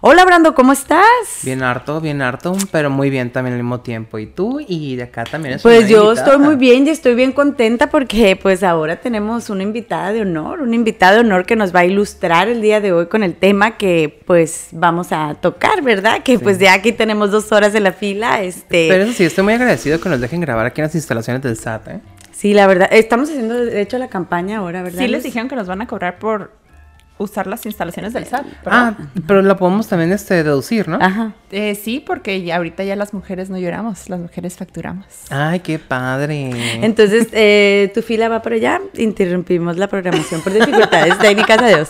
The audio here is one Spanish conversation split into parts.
Hola Brando, ¿cómo estás? Bien harto, bien harto, pero muy bien también al mismo tiempo. ¿Y tú? Y de acá también es Pues yo estoy muy bien y estoy bien contenta porque pues ahora tenemos una invitada de honor, una invitada de honor que nos va a ilustrar el día de hoy con el tema que pues vamos a tocar, ¿verdad? Que pues ya aquí tenemos dos horas de la fila, este... Pero eso sí, estoy muy agradecido que nos dejen grabar aquí en las instalaciones del SAT, ¿eh? Sí, la verdad, estamos haciendo de hecho la campaña ahora, ¿verdad? Sí les dijeron que nos van a cobrar por usar las instalaciones del SAT. Ah, pero lo podemos también este, deducir, ¿no? Ajá. Eh, sí, porque ya ahorita ya las mujeres no lloramos, las mujeres facturamos. Ay, qué padre. Entonces, eh, tu fila va por allá, interrumpimos la programación por dificultades técnicas, adiós.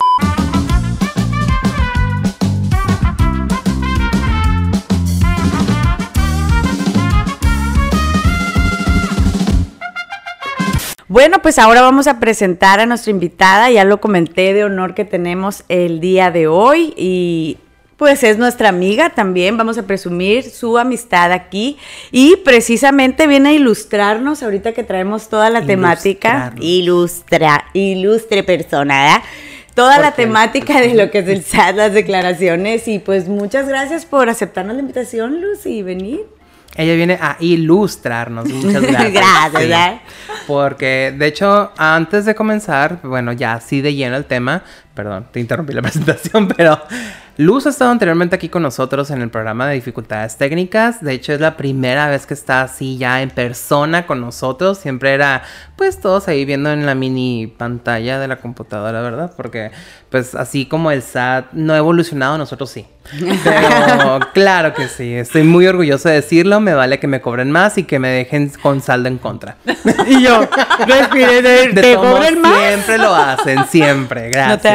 Bueno, pues ahora vamos a presentar a nuestra invitada, ya lo comenté de honor que tenemos el día de hoy y pues es nuestra amiga también, vamos a presumir su amistad aquí. Y precisamente viene a ilustrarnos ahorita que traemos toda la temática, ilustra, ilustre persona, ¿eh? Toda la temática de lo que es el SAT, las declaraciones. Y pues muchas gracias por aceptarnos la invitación, Luz, y venir. Ella viene a ilustrarnos. Muchas gracias. gracias. porque, de hecho, antes de comenzar, bueno, ya así de lleno el tema, perdón, te interrumpí la presentación, pero Luz ha estado anteriormente aquí con nosotros en el programa de dificultades técnicas. De hecho, es la primera vez que está así ya en persona con nosotros. Siempre era, pues, todos ahí viendo en la mini pantalla de la computadora, ¿verdad? Porque, pues, así como el SAT no ha evolucionado, nosotros sí. Pero claro que sí, estoy muy orgulloso de decirlo, me vale que me cobren más y que me dejen con saldo en contra. y yo, respire, de, ¿te cobren más? Siempre lo hacen, siempre, gracias. ¿No te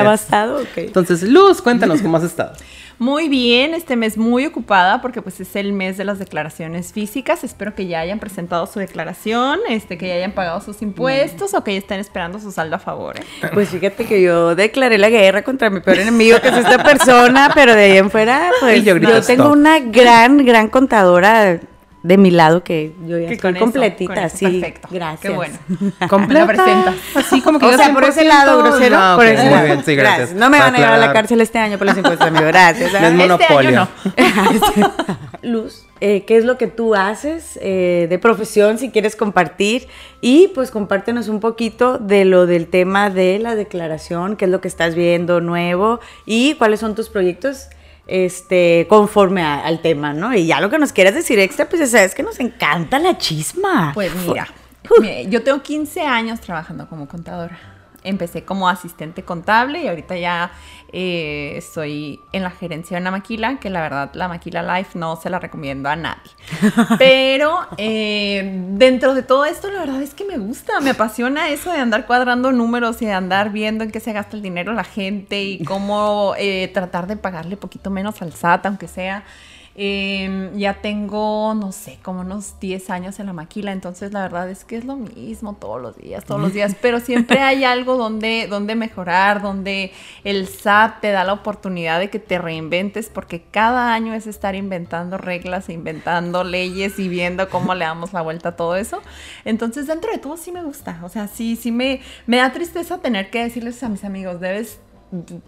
Ok. Entonces, Luz, cuéntanos cómo has estado. Muy bien, este mes muy ocupada porque pues es el mes de las declaraciones físicas. Espero que ya hayan presentado su declaración, este, que ya hayan pagado sus impuestos o que ya estén esperando su saldo a favor. ¿eh? Pues fíjate que yo declaré la guerra contra mi peor enemigo, que es esta persona, pero de ahí en fuera, pues yo, yo tengo una gran, gran contadora de mi lado que yo ya estoy completita, sí. Perfecto. Gracias. Qué bueno. ¿Completa? presentas. Así como que o sea, por ese lado, grosero. Por ese muy lado. bien, sí, gracias. No me van a llevar a la cárcel este año por los impuestos, amigo. Gracias. No es monopolio. Luz, eh, ¿qué es lo que tú haces eh, de profesión si quieres compartir? Y pues compártenos un poquito de lo del tema de la declaración, qué es lo que estás viendo nuevo y cuáles son tus proyectos este, conforme a- al tema, ¿no? Y ya lo que nos quieras decir extra, pues ya sabes que nos encanta la chisma. Pues mira, yo tengo 15 años trabajando como contadora. Empecé como asistente contable y ahorita ya eh, estoy en la gerencia de una maquila, que la verdad la maquila Life no se la recomiendo a nadie. Pero eh, dentro de todo esto, la verdad es que me gusta, me apasiona eso de andar cuadrando números y de andar viendo en qué se gasta el dinero la gente y cómo eh, tratar de pagarle poquito menos al SAT, aunque sea. Eh, ya tengo, no sé, como unos 10 años en la maquila, entonces la verdad es que es lo mismo todos los días, todos los días, pero siempre hay algo donde, donde mejorar, donde el SAT te da la oportunidad de que te reinventes, porque cada año es estar inventando reglas, e inventando leyes y viendo cómo le damos la vuelta a todo eso. Entonces, dentro de todo sí me gusta, o sea, sí, sí me, me da tristeza tener que decirles a mis amigos, debes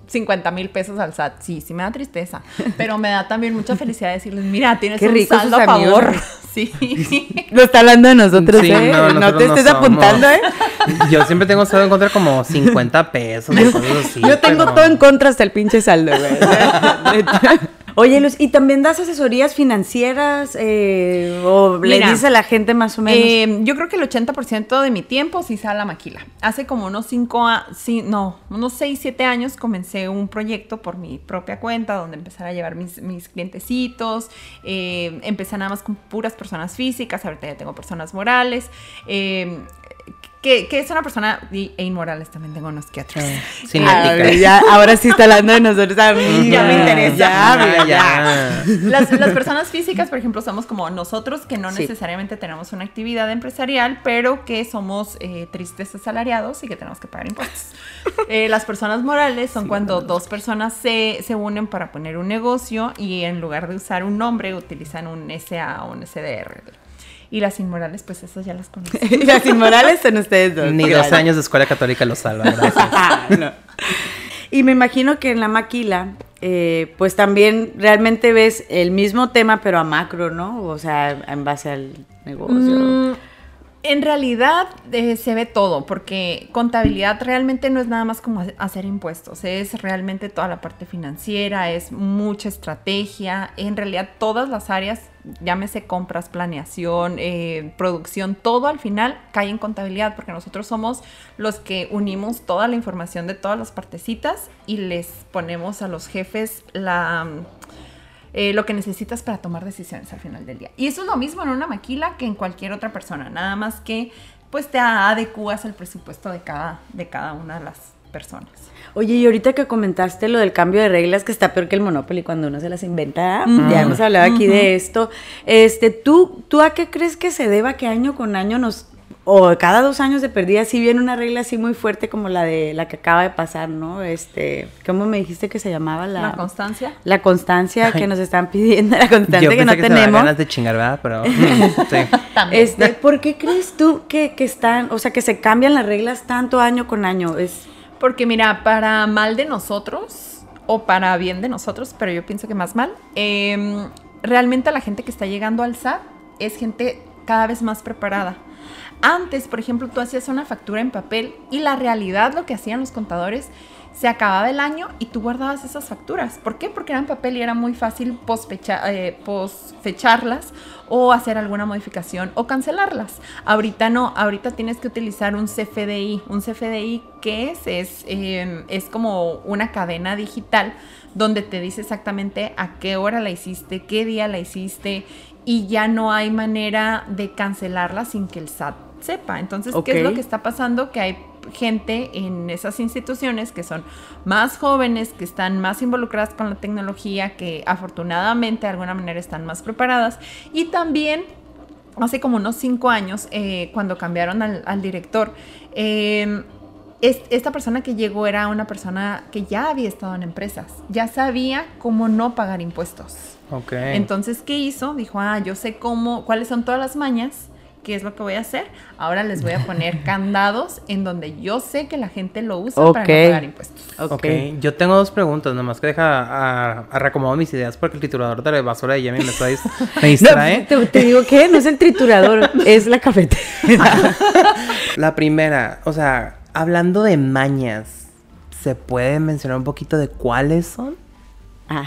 50 mil pesos al SAT. Sí, sí me da tristeza. Pero me da también mucha felicidad decirles, mira, tienes Qué un saldo a favor. Sí. Lo está hablando de nosotros, Sí, ¿eh? no, te estés somos. apuntando, ¿eh? Yo siempre tengo estado en contra como 50 pesos o cosas así. Yo tengo pero- todo en contra hasta el pinche saldo, güey. Oye, Luz, ¿y también das asesorías financieras eh, o le Mira, dices a la gente más o menos? Eh, yo creo que el 80% de mi tiempo sí sale a la maquila. Hace como unos 5, no, unos 6, 7 años comencé un proyecto por mi propia cuenta donde empezar a llevar mis, mis clientecitos. Eh, empecé nada más con puras personas físicas, ahorita ya tengo personas morales. Que, que es una persona y- e inmorales también tengo unos que otros. Sin Ah, ya, ahora sí está hablando de nosotros. A mí ya me interesa. Ya, amiga, ya. Las, las personas físicas, por ejemplo, somos como nosotros que no Sí. necesariamente tenemos una actividad empresarial, pero que somos eh, tristes asalariados y que tenemos que pagar impuestos. Eh, las personas morales son cuando dos personas se, se unen para poner un negocio y en lugar de usar un nombre utilizan un SA o un SDR. Y las inmorales, pues esas ya las conozco. Y las inmorales son ustedes dos. Ni dos años de escuela católica lo salvan, gracias. No. Y me imagino que en la maquila eh, pues también realmente ves el mismo tema, pero a macro, ¿no? O sea, en base al negocio. Mm, en realidad eh, se ve todo, porque contabilidad realmente no es nada más como hacer impuestos, es realmente toda la parte financiera, es mucha estrategia, en realidad todas las áreas, llámese compras, planeación, eh, producción, todo al final cae en contabilidad, porque nosotros somos los que unimos toda la información de todas las partecitas y les ponemos a los jefes la eh, lo que necesitas para tomar decisiones al final del día. Y eso es lo mismo en una maquila que en cualquier otra persona, nada más que pues te adecuas al presupuesto de cada, de cada una de las personas. Oye, y ahorita que comentaste lo del cambio de reglas, que está peor que el Monopoly cuando uno se las inventa, ya hemos hablado aquí de esto. Este, ¿tú, ¿Tú a qué crees que se deba que año con año nos o cada dos años de perdida si viene una regla así muy fuerte como la de la que acaba de pasar, ¿no? Este, ¿cómo me dijiste que se llamaba la, la constancia? La constancia que nos están pidiendo, la constancia que no tenemos. ganas de chingar, ¿verdad? Pero sí. Este, ¿por qué crees tú que, que, están, o sea, que se cambian las reglas tanto año con año? Es porque mira, para mal de nosotros o para bien de nosotros, pero yo pienso que más mal, eh, realmente la gente que está llegando al SAT es gente cada vez más preparada. Antes, por ejemplo, tú hacías una factura en papel y la realidad lo que hacían los contadores, se acababa el año y tú guardabas esas facturas. ¿Por qué? Porque eran papel y era muy fácil eh, posfecharlas o hacer alguna modificación o cancelarlas. Ahorita no, ahorita tienes que utilizar un CFDI. Un CFDI, ¿qué es? Es, em, es como una cadena digital donde te dice exactamente a qué hora la hiciste, qué día la hiciste y ya no hay manera de cancelarla sin que el SAT sepa. Entonces, ¿qué es lo que está pasando? Que hay gente en esas instituciones que son más jóvenes, que están más involucradas con la tecnología, que afortunadamente de alguna manera están más preparadas y también hace como unos cinco años, eh, cuando cambiaron al, director, em, esta persona que llegó era una persona que ya había estado en empresas, ya sabía cómo no pagar impuestos. Okay. Entonces, ¿qué hizo? Dijo, ah, yo sé cómo, cuáles son todas las mañas ¿qué es lo que voy a hacer? Ahora les voy a poner candados en donde yo sé que la gente lo usa para no pagar impuestos. ok, yo tengo dos preguntas, nomás que deja a, a reacomodar mis ideas porque el triturador de la basura de Yemi me, está me distrae. te, digo que no es el triturador, es la cafetera. la primera, o sea, hablando de mañas, ¿se puede mencionar un poquito de cuáles son? Ah.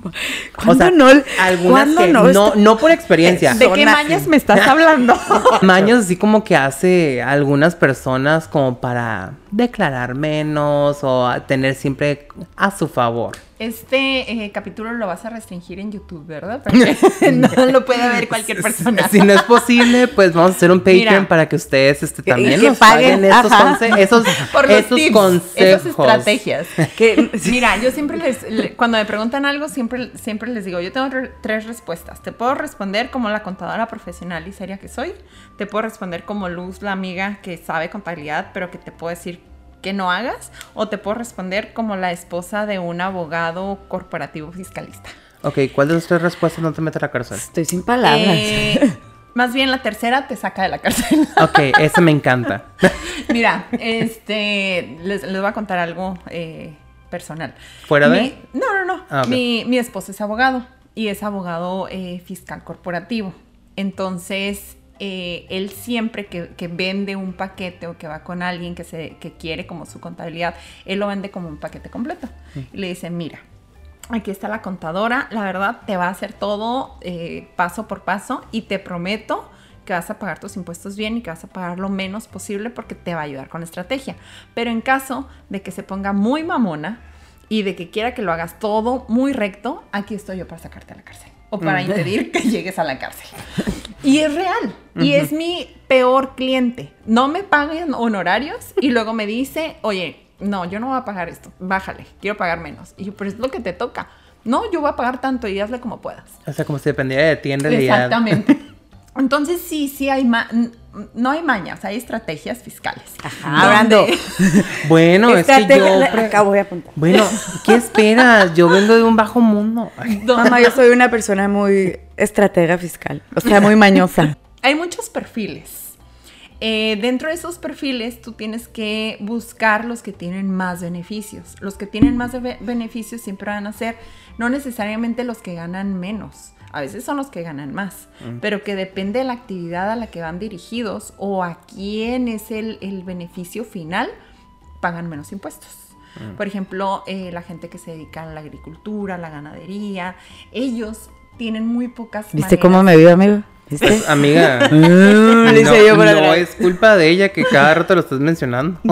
o sea, no? Algunas que no? no? por experiencia. ¿De qué mañas me estás hablando? mañas así como que hace algunas personas como para declarar menos o tener siempre a su favor. Este eh, capítulo lo vas a restringir en YouTube, ¿verdad? Porque no lo puede ver cualquier persona. Si no es posible, pues vamos a hacer un Patreon para que ustedes este, también nos paguen, esos, esos, Por los esos consejos. Esas estrategias. que, mira, yo siempre les, cuando me preguntan algo, siempre, siempre les digo, yo tengo tres respuestas. Te puedo responder como la contadora profesional y seria que soy. Te puedo responder como Luz, la amiga que sabe contabilidad, pero que te puedo decir que no hagas o te puedo responder como la esposa de un abogado corporativo fiscalista. Ok, ¿cuál de las tres respuestas no te mete a la cárcel? Estoy sin palabras. Eh, más bien la tercera te saca de la cárcel. ok, esa me encanta. Mira, este, les, voy a contar algo eh, personal. ¿Fuera de? no, no, no. Ah, mi, mi, esposo es abogado y es abogado eh, fiscal corporativo. Entonces, eh, él siempre que, vende un paquete o que va con alguien que, se, que quiere como su contabilidad, él lo vende como un paquete completo. Y le dice, mira, aquí está la contadora, la verdad te va a hacer todo eh, paso por paso y te prometo que vas a pagar tus impuestos bien y que vas a pagar lo menos posible porque te va a ayudar con la estrategia. Pero en caso de que se ponga muy mamona y de que quiera que lo hagas todo muy recto, aquí estoy yo para sacarte a la cárcel o para impedir que llegues a la cárcel. Y es real. Y es mi peor cliente. No me paguen honorarios y luego me dice, oye, no, yo no voy a pagar esto. Bájale, quiero pagar menos. Y yo, pero es lo que te toca. No, yo voy a pagar tanto y hazle como puedas. O sea, como si dependiera de ti en realidad. Exactamente. Entonces sí, sí hay no hay mañas, hay estrategias fiscales. Ajá, hablando. bueno, es que yo acá voy a apuntar. Bueno, ¿qué esperas? Yo vengo de un bajo mundo. Mamá, yo soy una persona muy estratega fiscal, o sea, muy mañosa. hay muchos perfiles. Eh, dentro de esos perfiles tú tienes que buscar los que tienen más beneficios. Los que tienen más beneficios siempre van a ser no necesariamente los que ganan menos. A veces son los que ganan más, mm. pero que depende de la actividad a la que van dirigidos o a quién es el, el beneficio final, pagan menos impuestos. Mm. Por ejemplo, eh, la gente que se dedica a la agricultura, a la ganadería, ellos tienen muy pocas. ¿Viste cómo me vio, amigo? Pues, amiga, no, no es culpa de ella que cada rato lo estás mencionando.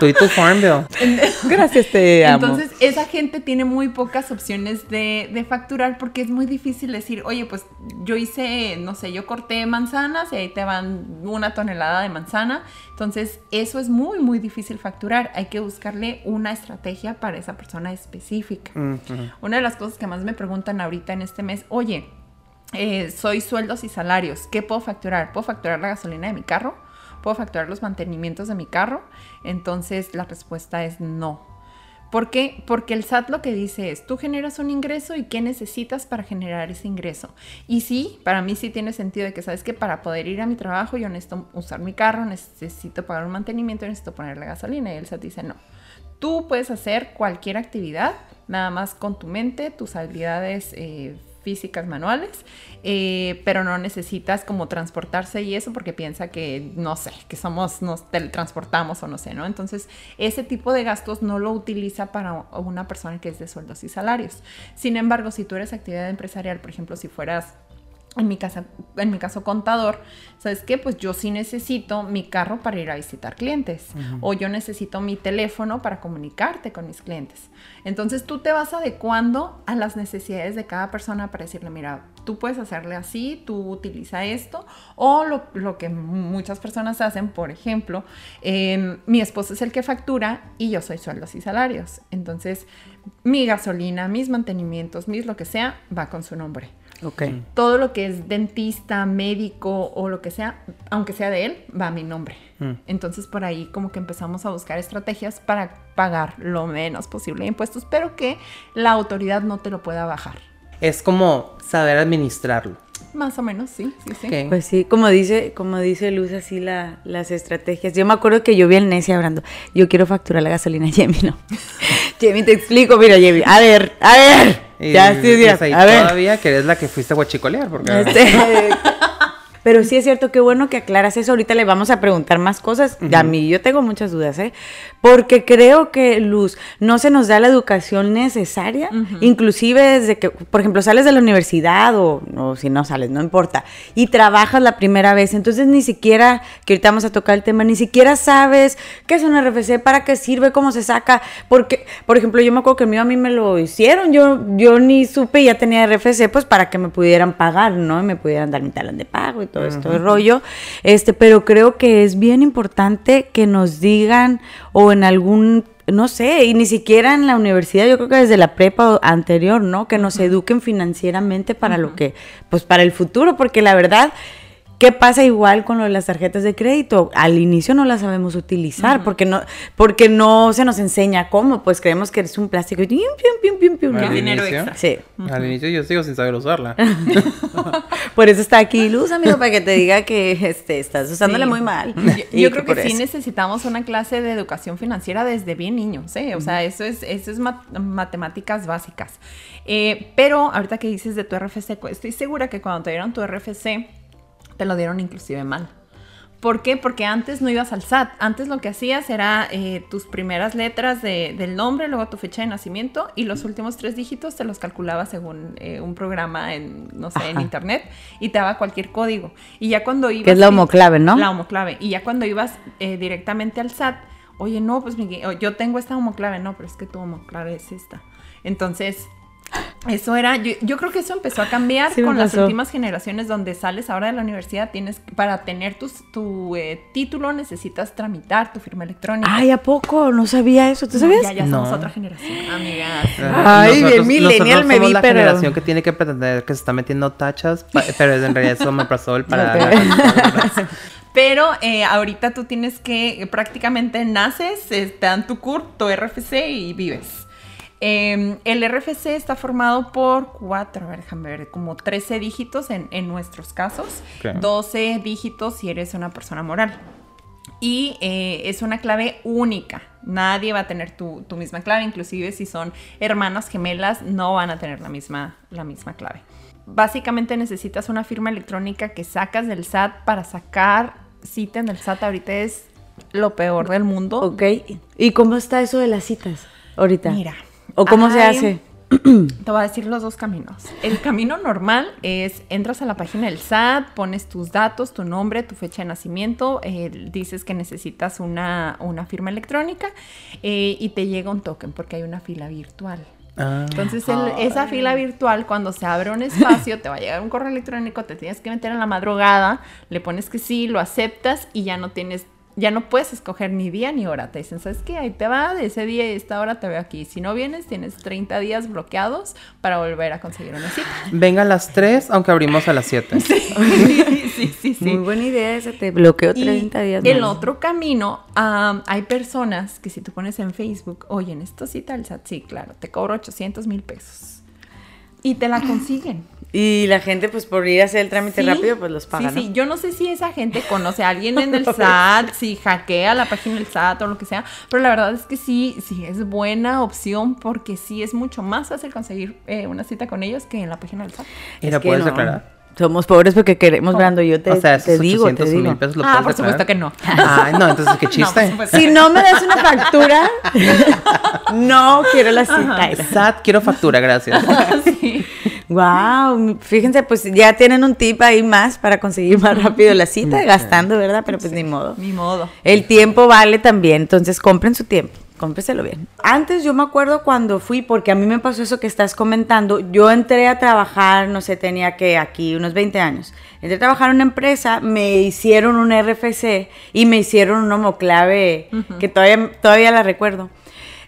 tu Farmville. Gracias, te amo. Entonces, esa gente tiene muy pocas opciones de, facturar porque es muy difícil decir, oye, pues yo hice, no sé, yo corté manzanas y ahí te van una tonelada de manzana. Entonces, eso es muy, muy difícil facturar. Hay que buscarle una estrategia para esa persona específica. Una de las cosas que más me preguntan ahorita en este mes, oye, eh, soy sueldos y salarios, ¿qué puedo facturar? ¿Puedo facturar la gasolina de mi carro? ¿Puedo facturar los mantenimientos de mi carro? Entonces la respuesta es no. ¿Por qué? Porque el SAT lo que dice es, tú generas un ingreso y qué necesitas para generar ese ingreso. Y sí, para mí sí tiene sentido de que sabes que para poder ir a mi trabajo yo necesito usar mi carro, necesito pagar un mantenimiento, necesito poner la gasolina. Y el SAT dice, no, tú puedes hacer cualquier actividad, nada más con tu mente, tus habilidades eh, físicas manuales, eh, pero no necesitas como transportarse y eso porque piensa que, no sé, que somos, nos teletransportamos o no sé, ¿no? Entonces, ese tipo de gastos no lo utiliza para una persona que es de sueldos y salarios. Sin embargo, si tú eres actividad empresarial, por ejemplo, si fueras en mi, casa, en mi caso contador, ¿sabes qué? Pues yo sí necesito mi carro para ir a visitar clientes o yo necesito mi teléfono para comunicarte con mis clientes. Entonces tú te vas adecuando a las necesidades de cada persona para decirle, mira, tú puedes hacerle así, tú utiliza esto o lo, que muchas personas hacen, por ejemplo, em, mi esposo es el que factura y yo soy sueldos y salarios. Entonces mi gasolina, mis mantenimientos, mis lo que sea, va con su nombre. Okay. Todo lo que es dentista, médico o lo que sea, aunque sea de él, va a mi nombre. Mm. Entonces por ahí como que empezamos a buscar estrategias para pagar lo menos posible de impuestos, pero que la autoridad no te lo pueda bajar. Es como saber administrarlo. Más o menos, sí, sí, sí. Pues sí, como dice, como dice Luz, así la, las estrategias. Yo me acuerdo que yo vi al Necia hablando, yo quiero facturar la gasolina, Jamie, no. Jamie, te explico, mira, Jamie, a ver, a ver. Ya, sí, sí, pues a ver. todavía que eres la que fuiste a guachicolear, porque... Este, pero sí es cierto, qué bueno que aclaras eso. Ahorita le vamos a preguntar más cosas. A mí yo tengo muchas dudas, ¿eh? Porque creo que, Luz, no se nos da la educación necesaria, inclusive desde que, por ejemplo, sales de la universidad o, si no sales, no importa, y trabajas la primera vez. Entonces ni siquiera, que ahorita vamos a tocar el tema, ni siquiera sabes qué es un RFC, para qué sirve, cómo se saca. Porque, por ejemplo, yo me acuerdo que mío a mí me lo hicieron. Yo, yo ni supe, ya tenía RFC, pues para que me pudieran pagar, ¿no? Y me pudieran dar mi talón de pago y todo esto de rollo. Este, pero creo que es bien importante que nos digan o en algún no sé, y ni siquiera en la universidad, yo creo que desde la prepa anterior, ¿no? Que nos eduquen financieramente para lo que, pues para el futuro, porque la verdad, ¿Qué pasa igual con lo de las tarjetas de crédito? Al inicio no las sabemos utilizar porque no porque no se nos enseña cómo, pues creemos que es un plástico y pim, pim, pim, pim, ¿Al dinero extra. Sí. Al inicio yo sigo sin saber usarla. Por eso está aquí Luz, amigo, para que te diga que este, estás usándola muy mal. Yo, creo que sí necesitamos una clase de educación financiera desde bien niños, ¿eh? O sea, eso es, eso es matemáticas básicas. Eh, pero ahorita que dices de tu RFC, estoy segura que cuando te dieron tu RFC, te lo dieron inclusive mal. ¿Por qué? Porque antes no ibas al SAT. Antes lo que hacías era eh, tus primeras letras del nombre, luego tu fecha de nacimiento y los últimos tres dígitos te los calculaba según eh, un programa en, no sé, en internet y te daba cualquier código. Y ya cuando ibas... Que es la homoclave, ¿no? La homoclave. Y ya cuando ibas eh, directamente al SAT, oye, no, pues yo tengo esta homoclave. No, pero es que tu homoclave es esta. Entonces, eso era, yo, creo que eso empezó a cambiar con las últimas generaciones donde sales ahora de la universidad, tienes, para tener tu eh, título necesitas tramitar tu firma electrónica. Ay, ¿a poco? No sabía eso, ¿tú sabías? ya, ya somos otra generación, amigas. Ay, bien millennial me vi, la generación que tiene que pretender que se está metiendo tachas, pero en realidad eso me pasó el para... Pero eh, ahorita tú tienes que, prácticamente naces, te dan tu CURP, tu RFC y vives. Em, el RFC está formado por cuatro, a ver, déjame ver, como 13 dígitos en, en nuestros casos, Ok. 12 dígitos si eres una persona moral. Y eh, es una clave única. Nadie va a tener tu, tu misma clave, inclusive si son hermanas gemelas, no van a tener la misma, la misma clave. Básicamente necesitas una firma electrónica que sacas del SAT para sacar cita en el SAT. Ahorita es lo peor del mundo. Ok. ¿Y cómo está eso de las citas ahorita? Mira. ¿O cómo se hace? Te voy a decir los dos caminos. El camino normal es entras a la página del SAT, pones tus datos, tu nombre, tu fecha de nacimiento, eh, dices que necesitas una, una firma electrónica eh, y te llega un token porque hay una fila virtual. Ah. Entonces, el- esa fila virtual, cuando se abre un espacio, te va a llegar un correo electrónico, te tienes que meter en la madrugada, le pones que sí, lo aceptas y ya no tienes, ya no puedes escoger ni día ni hora. Te dicen, ¿sabes qué? Ahí te va, de ese día y esta hora te veo aquí. Si no vienes, tienes 30 días bloqueados para volver a conseguir una cita. Venga a las 3, aunque abrimos a las 7. sí, sí, sí. sí. Muy buena idea esa, te bloqueo Y 30 días. el más. otro camino, am, hay personas que si tú pones en Facebook, oye, en esta cita el SAT, sí, claro, te cobro 800 mil pesos. Y te la consiguen. Y la gente, pues por ir a hacer el trámite Sí, rápido, pues los paga, Sí, ¿no? sí, yo no sé si esa gente conoce a alguien en el SAT, si hackea la página del SAT o lo que sea, pero la verdad es que sí, sí es buena opción porque sí es mucho más fácil conseguir eh, una cita con ellos que en la página del SAT. ¿Y Es la puedes no. declarar? Somos pobres porque queremos, Brando. Yo te, o sea, te digo, te 800 digo. mil pesos lo Ah, por supuesto que no. Ay, no, entonces qué chiste. Si no me das una factura, no quiero la cita. SAT, quiero factura, gracias. Sí. Wow, fíjense, pues ya tienen un tip ahí más para conseguir más rápido la cita, gastando, ¿verdad? Pero pues ni modo. Ni modo. El tiempo vale también, entonces compren su tiempo, cómprenselo bien. Antes yo me acuerdo cuando fui, porque a mí me pasó eso que estás comentando, yo entré a trabajar, no sé, tenía que aquí unos 20 años. Entré a trabajar en una empresa, me hicieron un RFC y me hicieron un homoclave que todavía, todavía la recuerdo.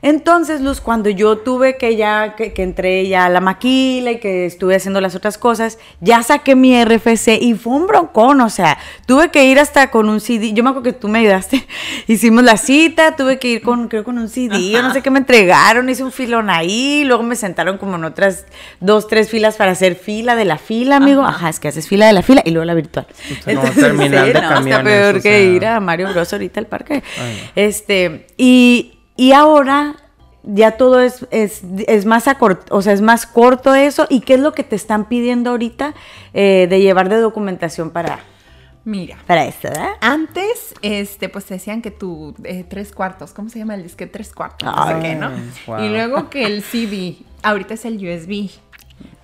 Entonces, Luz, cuando yo tuve que ya, que, que entré ya a la maquila y que estuve haciendo las otras cosas, ya saqué mi RFC y fue un broncón, o sea, tuve que ir hasta con un CD, yo me acuerdo que tú me ayudaste, hicimos la cita, tuve que ir con, creo con un CD, yo no sé qué me entregaron, hice un filón ahí, luego me sentaron como en otras dos, tres filas para hacer fila de la fila, amigo, ajá, es que haces fila de la fila y luego la virtual. como terminal de no, está camiones, peor o que ir a Mario Bros ahorita al parque. Ay, no. Este, y, y ahora ya todo es, es, es más o sea, es más corto eso. ¿Y qué es lo que te están pidiendo ahorita eh, de llevar de documentación para, Mira. para esto, ¿verdad? Antes, este, pues te decían que tu eh, tres cuartos, ¿cómo se llama el disque? Tres cuartos, no sé qué, ¿no? wow. Y luego que el CD, ahorita es el USB.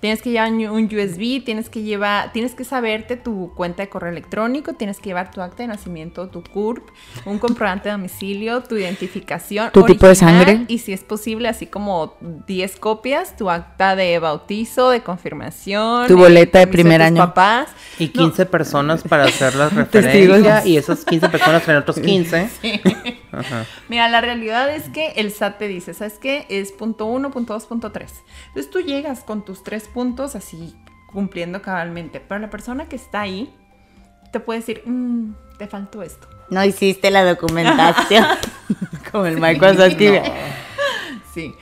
Tienes que llevar un USB, tienes que llevar, tienes que saberte tu cuenta de correo electrónico, tienes que llevar tu acta de nacimiento, tu CURP, un comprobante de domicilio, tu identificación. ¿Tu tipo de sangre? Y si es posible, así como 10 copias, tu acta de bautizo, de confirmación. Tu boleta de primer año. papás. Y No, 15 personas para hacer la Testigos. referencia y esas 15 personas traen otros 15. Ajá. Mira, la realidad es que el SAT te dice, ¿sabes qué? Es punto uno, punto dos, punto tres. Entonces tú llegas con tus tres puntos así cumpliendo cabalmente, pero la persona que está ahí te puede decir, "Mm, te faltó esto. No hiciste la documentación. Como el Michael no. Sí.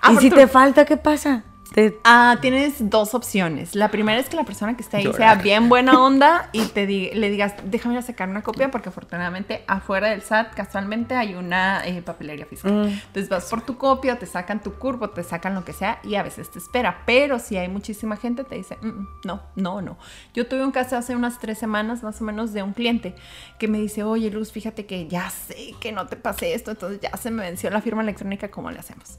Ah, Y si te falta, ¿qué pasa? Te- Ah, tienes dos opciones. La primera es que la persona que está ahí Llorar. sea bien buena onda y te di- le digas, déjame ir a sacar una copia porque afortunadamente afuera del SAT casualmente hay una eh, papelería fiscal. Mm. Entonces vas por tu copia, te sacan tu curvo, te sacan lo que sea y a veces te espera. Pero si hay muchísima gente te dice, "Mm, mm, no, no, no. Yo tuve un caso hace unas tres semanas más o menos de un cliente que me dice, oye Luz, fíjate que ya sé que no te pasé esto, entonces ya se me venció la firma electrónica, ¿cómo le hacemos?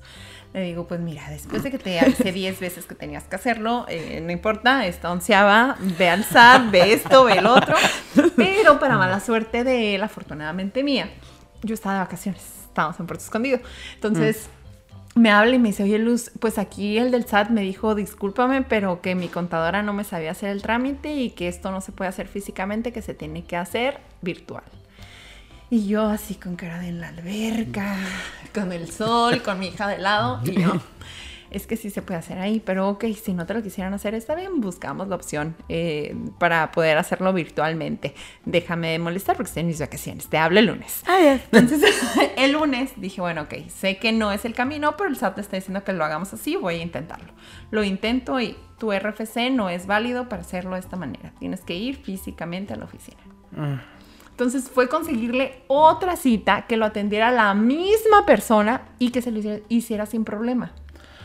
Le digo, pues mira, después de que te avisé 10 veces que tenías que hacerlo, eh, no importa, esta onceava, ve al SAT, ve esto, ve el otro. Pero para mala suerte de él, afortunadamente mía, yo estaba de vacaciones, estábamos en Puerto Escondido. Entonces me habla y me dice, oye Luz, pues aquí el del SAT me dijo, discúlpame, pero que mi contadora no me sabía hacer el trámite y que esto no se puede hacer físicamente, que se tiene que hacer virtual. Y yo así con cara de en la alberca, con el sol, con mi hija de lado, y yo, es que sí se puede hacer ahí, pero ok, si no te lo quisieran hacer, está bien, buscamos la opción eh, para poder hacerlo virtualmente. Déjame molestar porque estoy en mis vacaciones, te hablo el lunes. Ah, ya. Entonces, el lunes dije, bueno, ok, sé que no es el camino, pero el SAT está diciendo que lo hagamos así, voy a intentarlo. Lo intento y tu RFC no es válido para hacerlo de esta manera. Tienes que ir físicamente a la oficina. Entonces fue conseguirle otra cita que lo atendiera la misma persona y que se lo hiciera, hiciera sin problema.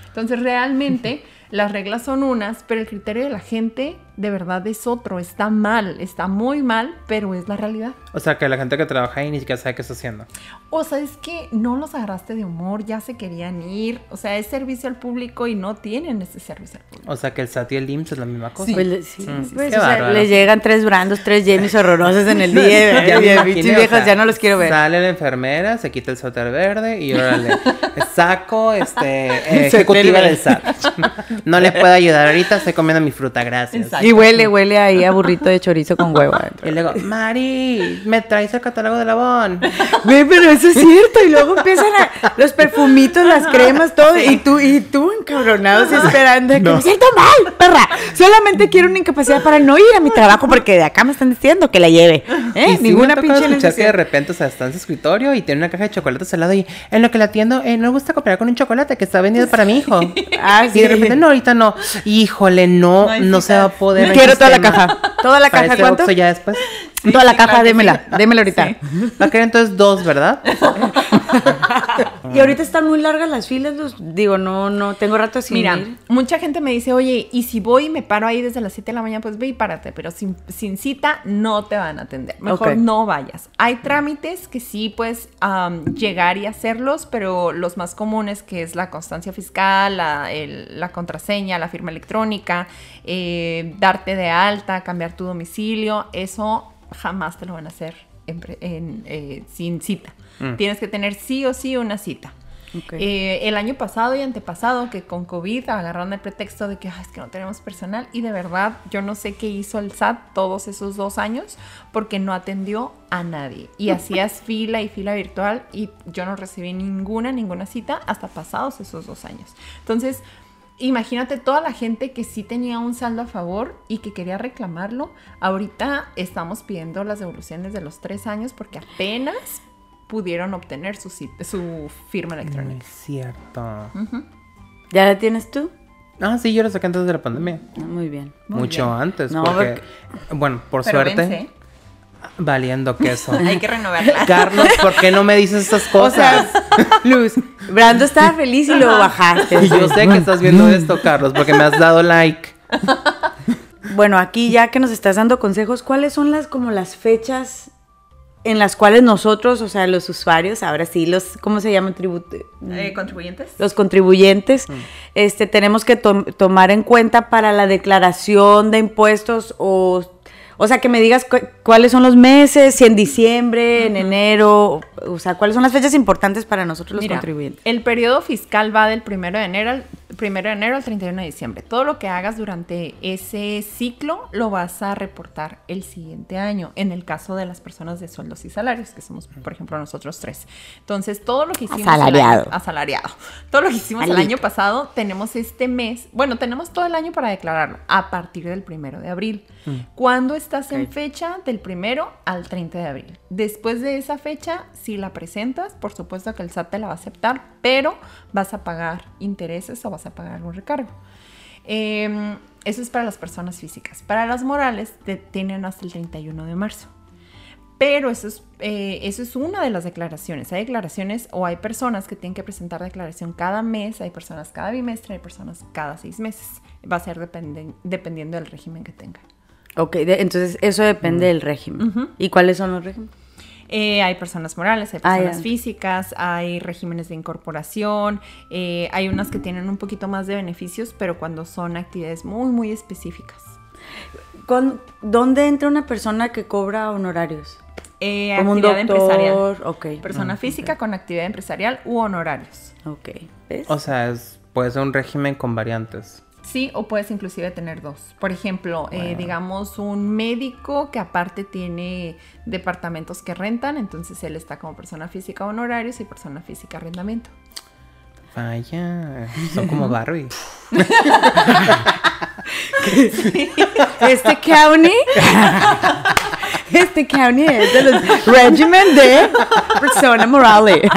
Entonces realmente las reglas son unas, pero el criterio de la gente de verdad es otro. Está mal, está muy mal, pero es la realidad. O sea, que la gente que trabaja ahí ni siquiera sabe qué está haciendo. O sea, es que no los agarraste de humor, ya se querían ir. O sea, es servicio al público y no tienen ese servicio al público. O sea, que el SAT y el IMSS es la misma cosa. Sí. Pues, sí, Mm, pues, o sea, le llegan tres brandos, tres Jamies horrorosos en el día. Ya me o viejas sea, ya no los quiero ver. Sale la enfermera, se quita el suéter verde y órale, saco este, eh, ejecutiva del SAT. No le puedo ayudar ahorita, estoy comiendo mi fruta, gracias. Exacto. Y huele, huele ahí a burrito de chorizo con huevo adentro. Y luego, Mari, me traes el catálogo de Labón. Ve, pero eso es cierto. Y luego empiezan a, los perfumitos, las cremas, todo. Y tú, y tú encabronados esperando. Que No. me siento mal, perra. Solamente quiero una incapacidad para no ir a mi trabajo porque de acá me están diciendo que la lleve. ¿Eh? Y sí Ninguna me ha tocado pinche escuchar que de repente, o sea, está en su escritorio y tiene una caja de chocolates al lado y en lo que la atiendo, eh, no me gusta cooperar con un chocolate que está vendido para mi hijo. Ah, Y sí. de repente, no, ahorita no. Híjole, no, No no, se va a poder. Quiero toda la caja. Toda la caja, ¿cuánto? Ya después. Toda la sí, caja, démela. sí. Démela ahorita. Sí. Va a querer entonces dos, ¿verdad? Y ahorita están muy largas las filas. Los, digo, no, no, tengo rato sin Mira, ir. mucha gente me dice, oye, y si voy y me paro ahí desde las 7 de la mañana, pues ve y párate, pero sin, sin cita no te van a atender. Mejor no vayas. Hay trámites que sí puedes llegar y hacerlos, pero los más comunes, que es la constancia fiscal, la, el- la contraseña, la firma electrónica, eh, darte de alta, cambiar tu domicilio, eso jamás te lo van a hacer en en, eh, sin cita. Tienes que tener sí o sí una cita. Eh, el año pasado y antepasado que con COVID agarraron el pretexto de que "Ay, es que no tenemos personal y de verdad yo no sé qué hizo el SAT todos esos dos años porque no atendió a nadie y hacías fila y fila virtual y yo no recibí ninguna, ninguna cita hasta pasados esos dos años. Entonces, imagínate toda la gente que sí tenía un saldo a favor y que quería reclamarlo. Ahorita estamos pidiendo las devoluciones de los tres años porque apenas pudieron obtener su, su firma No electrónica. es cierto. ¿Ya la tienes tú? Ah, sí, yo lo saqué antes de la pandemia. Ah, Muy bien. Muy Mucho bien. antes. No, porque, bueno, por Pero suerte, vence. Valiendo queso. Hay que renovarla. Carlos, ¿por qué no me dices estas O cosas? sea, Luz, Brando estaba feliz y lo bajaste. y yo sé que estás viendo esto, Carlos, porque me has dado like. Bueno, aquí ya que nos estás dando consejos, ¿cuáles son las como las fechas en las cuales nosotros, o sea, los usuarios, ahora sí, los, ¿cómo se llaman? Eh, ¿Contribuyentes? los contribuyentes, este, tenemos que tom- tomar en cuenta para la declaración de impuestos o, o sea, que me digas cu- cuáles son los meses, si en diciembre, en enero, o sea, cuáles son las fechas importantes para nosotros los Mira, contribuyentes. el periodo fiscal va del 1 de enero al primero de enero al 31 de diciembre. Todo lo que hagas durante ese ciclo lo vas a reportar el siguiente año, en el caso de las personas de sueldos y salarios, que somos, por ejemplo, nosotros tres. Entonces, todo lo que hicimos... el Asalariado. asalariado. Todo lo que hicimos el año pasado, tenemos este mes, bueno, tenemos todo el año para declararlo, a partir del 1 de abril. ¿Cuándo estás en Ok. fecha? Del 1 al 30 de abril. Después de esa fecha, si la presentas, por supuesto que el SAT te la va a aceptar, pero vas a pagar intereses o vas a pagar algún recargo. Eh, eso es para las personas físicas. Para las morales, te tienen hasta el 31 de marzo. Pero eso es, eh, eso es una de las declaraciones. Hay declaraciones o hay personas que tienen que presentar declaración cada mes, hay personas cada bimestre, hay personas cada seis meses. Va a ser dependen- dependiendo del régimen que tengan. Ok, de- entonces eso depende del régimen. Ujú. ¿Y cuáles son los regímenes? Eh, hay personas morales, hay Ah, personas físicas, hay regímenes de incorporación, eh, hay unas que tienen un poquito más de beneficios, pero cuando son actividades muy, muy específicas. ¿Con- ¿Dónde entra una persona que cobra honorarios? Eh, Como un actividad doctor. empresarial. Ok. Persona física con actividad empresarial u honorarios. Ok. ¿Ves? O sea, es, puede ser un régimen con variantes. Sí, o puedes inclusive tener dos. Por ejemplo, eh, digamos un médico que aparte tiene departamentos que rentan, entonces él está como persona física honorarios y persona física arrendamiento. Vaya, son como Barbie. Este county. Este county es de los régimen de persona morale.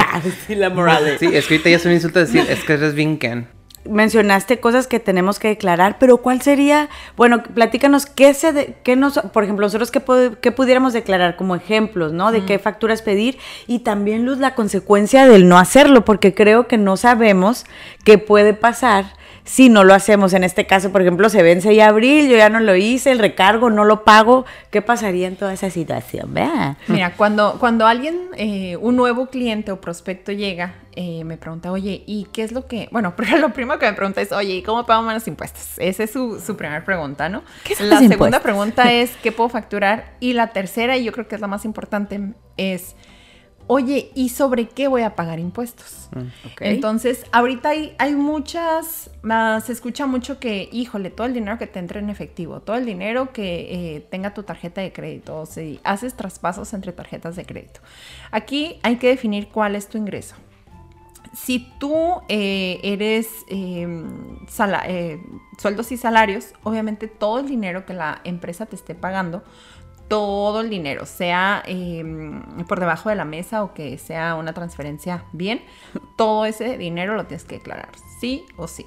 Sí, la morale. Sí, es que ahorita ya es un insulto decir, es que eres bien Ken. Mencionaste cosas que tenemos que declarar, pero ¿cuál sería? Bueno, platícanos qué se, de- qué nos, por ejemplo, nosotros qué, qué pudiéramos declarar como ejemplos, ¿no? De qué facturas pedir y también Luz la consecuencia del no hacerlo, porque creo que no sabemos qué puede pasar si no lo hacemos. En este caso, por ejemplo, se vence ya abril, yo ya no lo hice, el recargo no lo pago, ¿qué pasaría en toda esa situación? Vea. Mira, cuando, cuando alguien, eh, un nuevo cliente o prospecto llega, eh, me pregunta, oye, ¿y qué es lo que...? Bueno, pero lo primero que me pregunta es, oye, ¿y cómo pago menos impuestos? Esa es su, su primera pregunta, ¿no? ¿Qué son la los segunda impuestos? pregunta es, ¿qué puedo facturar? Y la tercera, y yo creo que es la más importante, es, oye, ¿y sobre qué voy a pagar impuestos? Ok. Entonces, ahorita hay, hay muchas, ah, se escucha mucho que, híjole, todo el dinero que te entre en efectivo, todo el dinero que eh, tenga tu tarjeta de crédito, o si haces traspasos entre tarjetas de crédito. Aquí hay que definir cuál es tu ingreso. Si tú eh, eres sala- eh, sueldos y salarios, obviamente todo el dinero que la empresa te esté pagando, todo el dinero, sea eh, por debajo de la mesa o que sea una transferencia bien, todo ese dinero lo tienes que declarar, sí o sí.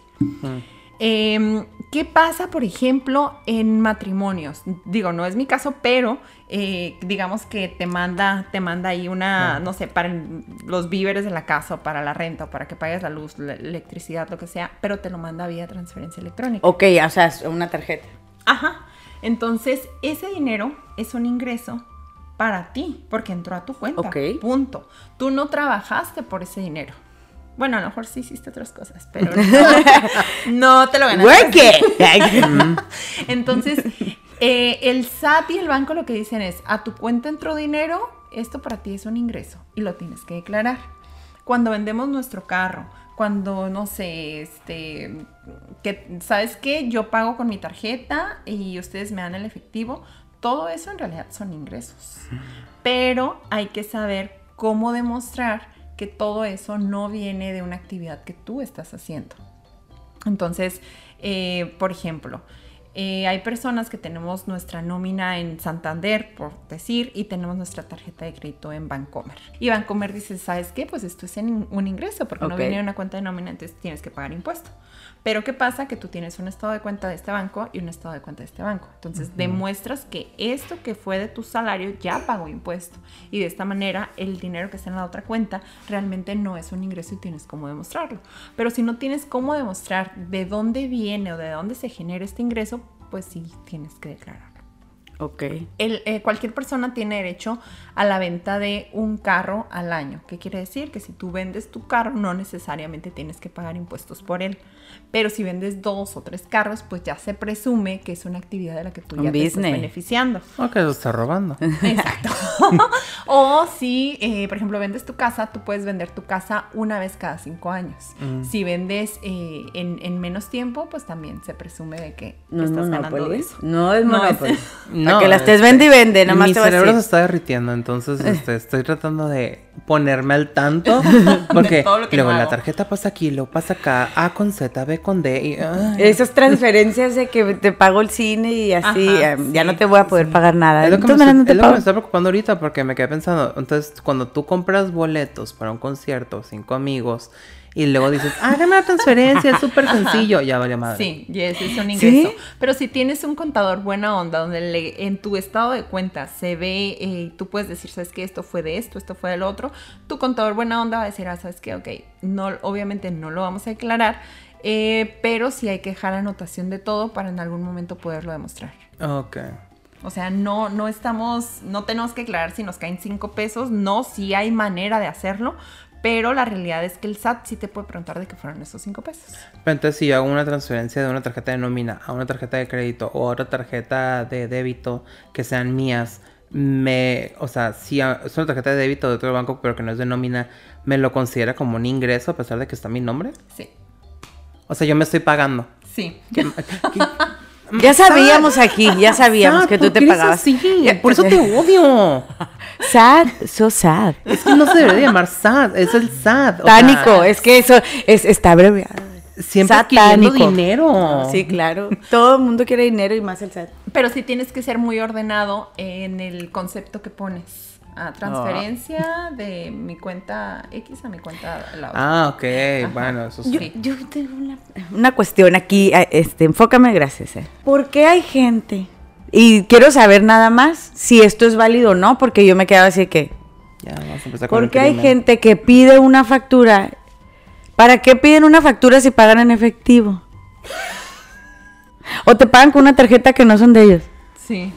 Eh, ¿Qué pasa, por ejemplo, en matrimonios? Digo, no es mi caso, pero eh, digamos que te manda, te manda ahí una, no sé, para el- los víveres de la casa o para la renta o para que pagues la luz, la electricidad, lo que sea, pero te lo manda vía transferencia electrónica. Ok, o sea, es una tarjeta. Ajá. Entonces, ese dinero es un ingreso para ti, porque entró a tu cuenta. Punto. Tú no trabajaste por ese dinero. Bueno, a lo mejor sí hiciste otras cosas, pero no, no te lo ganaste. Work it. Entonces, eh, el SAT y el banco lo que dicen es, a tu cuenta entró dinero, esto para ti es un ingreso y lo tienes que declarar. Cuando vendemos nuestro carro, cuando, no sé, este, que, ¿sabes qué? Yo pago con mi tarjeta y ustedes me dan el efectivo, todo eso en realidad son ingresos. Pero hay que saber cómo demostrar que todo eso no viene de una actividad que tú estás haciendo. Entonces, eh, por ejemplo, eh, hay personas que tenemos nuestra nómina en Santander, por decir, y tenemos nuestra tarjeta de crédito en Bancomer. Y Bancomer dice, ¿sabes qué? Pues esto es en- un ingreso, porque no viene una cuenta de nómina, entonces tienes que pagar impuesto. Pero ¿qué pasa? Que tú tienes un estado de cuenta de este banco y un estado de cuenta de este banco. Entonces demuestras que esto que fue de tu salario ya pagó impuesto. Y de esta manera el dinero que está en la otra cuenta realmente no es un ingreso y tienes cómo demostrarlo. Pero si no tienes cómo demostrar de dónde viene o de dónde se genera este ingreso, pues sí tienes que declararlo. Ok. El, eh, cualquier persona tiene derecho a la venta de un carro al año. ¿Qué quiere decir? Que si tú vendes tu carro, no necesariamente tienes que pagar impuestos por él. Pero si vendes dos o tres carros, pues ya se presume que es una actividad de la que tú Un ya te estás business. beneficiando. O que lo está robando. Exacto. o si, eh, por ejemplo, vendes tu casa, tú puedes vender tu casa una vez cada cinco años. Mm. Si vendes eh, en, en menos tiempo, pues también se presume de que No es estás ganando de eso. No es No es-. No, que la estés este, vende y vende, nomás Mi te voy a cerebro se está derritiendo, entonces este, estoy tratando de ponerme al tanto. Porque lo luego no la tarjeta pasa aquí, luego pasa acá, A con Z, B con D. Y, ay. Esas transferencias de que te pago el cine y así, Ajá, eh, ya no te voy a poder sí. pagar nada. Es lo que, me, Entonces, está- no te es lo que me está preocupando ahorita porque me quedé pensando. Entonces, cuando tú compras boletos para un concierto, cinco amigos, y luego dices, hágame la transferencia, es súper sencillo, ya vale madre. Sí, y ese es un ingreso. ¿Sí? Pero si tienes un contador buena onda, donde le- en tu estado de cuenta se ve, eh, tú puedes decir, sabes que esto fue de esto, esto fue del otro, tu contador buena onda va a decir, ah, sabes que, ok, no, obviamente no lo vamos a declarar, eh, pero sí hay que dejar anotación de todo para en algún momento poderlo demostrar. Ok. O sea, no, no estamos, no tenemos que declarar si nos caen cinco pesos, no, sí hay manera de hacerlo, pero la realidad es que el SAT sí te puede preguntar de qué fueron esos cinco pesos. Pero entonces, si yo hago una transferencia de una tarjeta de nómina a una tarjeta de crédito o a otra tarjeta de débito que sean mías, me, o sea, si es una tarjeta de débito de otro banco, pero que no es de nómina, ¿me lo considera como un ingreso a pesar de que está mi nombre? Sí, O sea, yo me estoy pagando. sí. ¿Qué- qué- Ya sabíamos aquí, ya sabíamos Sad, que tú ¿por te pagabas. así? Por eso te odio. Sad, so sad. Es que no se debería llamar sad, es el sad. o sea, Tánico, es que eso es, está abreviado. Siempre queriendo Satánico. dinero. Sí, claro. Todo el mundo quiere dinero y más el SAT. Pero sí tienes que ser muy ordenado en el concepto que pones. A transferencia de mi cuenta X a mi cuenta la otra. Ah, ok, bueno, eso sí. Yo, yo tengo una, una cuestión aquí, eh, este, enfócame, gracias. eh. ¿Por qué hay gente? Y quiero saber nada más si esto es válido o no, porque yo me quedaba así que, Ya, vamos a empezar con el ¿por qué hay gente que pide una factura? ¿Para qué piden una factura si pagan en efectivo? O te pagan con una tarjeta que no son de ellos. Sí.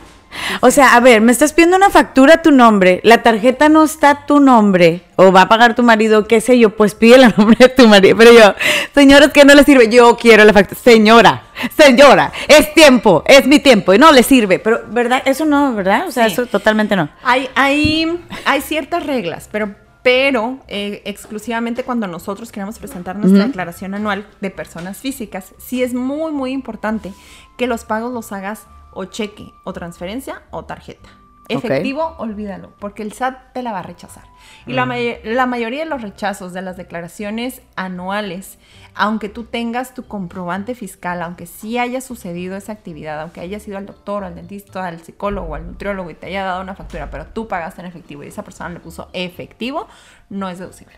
O sea, a ver, me estás pidiendo una factura a tu nombre, la tarjeta no está a tu nombre, o va a pagar tu marido, qué sé yo, pues pide el nombre de tu marido. Pero yo, señora, es que no le sirve, yo quiero la factura. Señora, señora, es tiempo, es mi tiempo, y no le sirve. Pero, ¿verdad? Eso no, ¿verdad? O sea, Sí. eso totalmente no. Hay, hay, hay ciertas reglas, pero, pero eh, exclusivamente cuando nosotros queremos presentar nuestra declaración anual de personas físicas, sí es muy, muy importante que los pagos los hagas o cheque, o transferencia, o tarjeta. Efectivo, olvídalo, porque el SAT te la va a rechazar. Y la, may- la mayoría de los rechazos de las declaraciones anuales, aunque tú tengas tu comprobante fiscal, aunque sí haya sucedido esa actividad, aunque hayas ido al doctor, al dentista, al psicólogo, al nutriólogo y te haya dado una factura, pero tú pagaste en efectivo y esa persona le puso efectivo, no es deducible.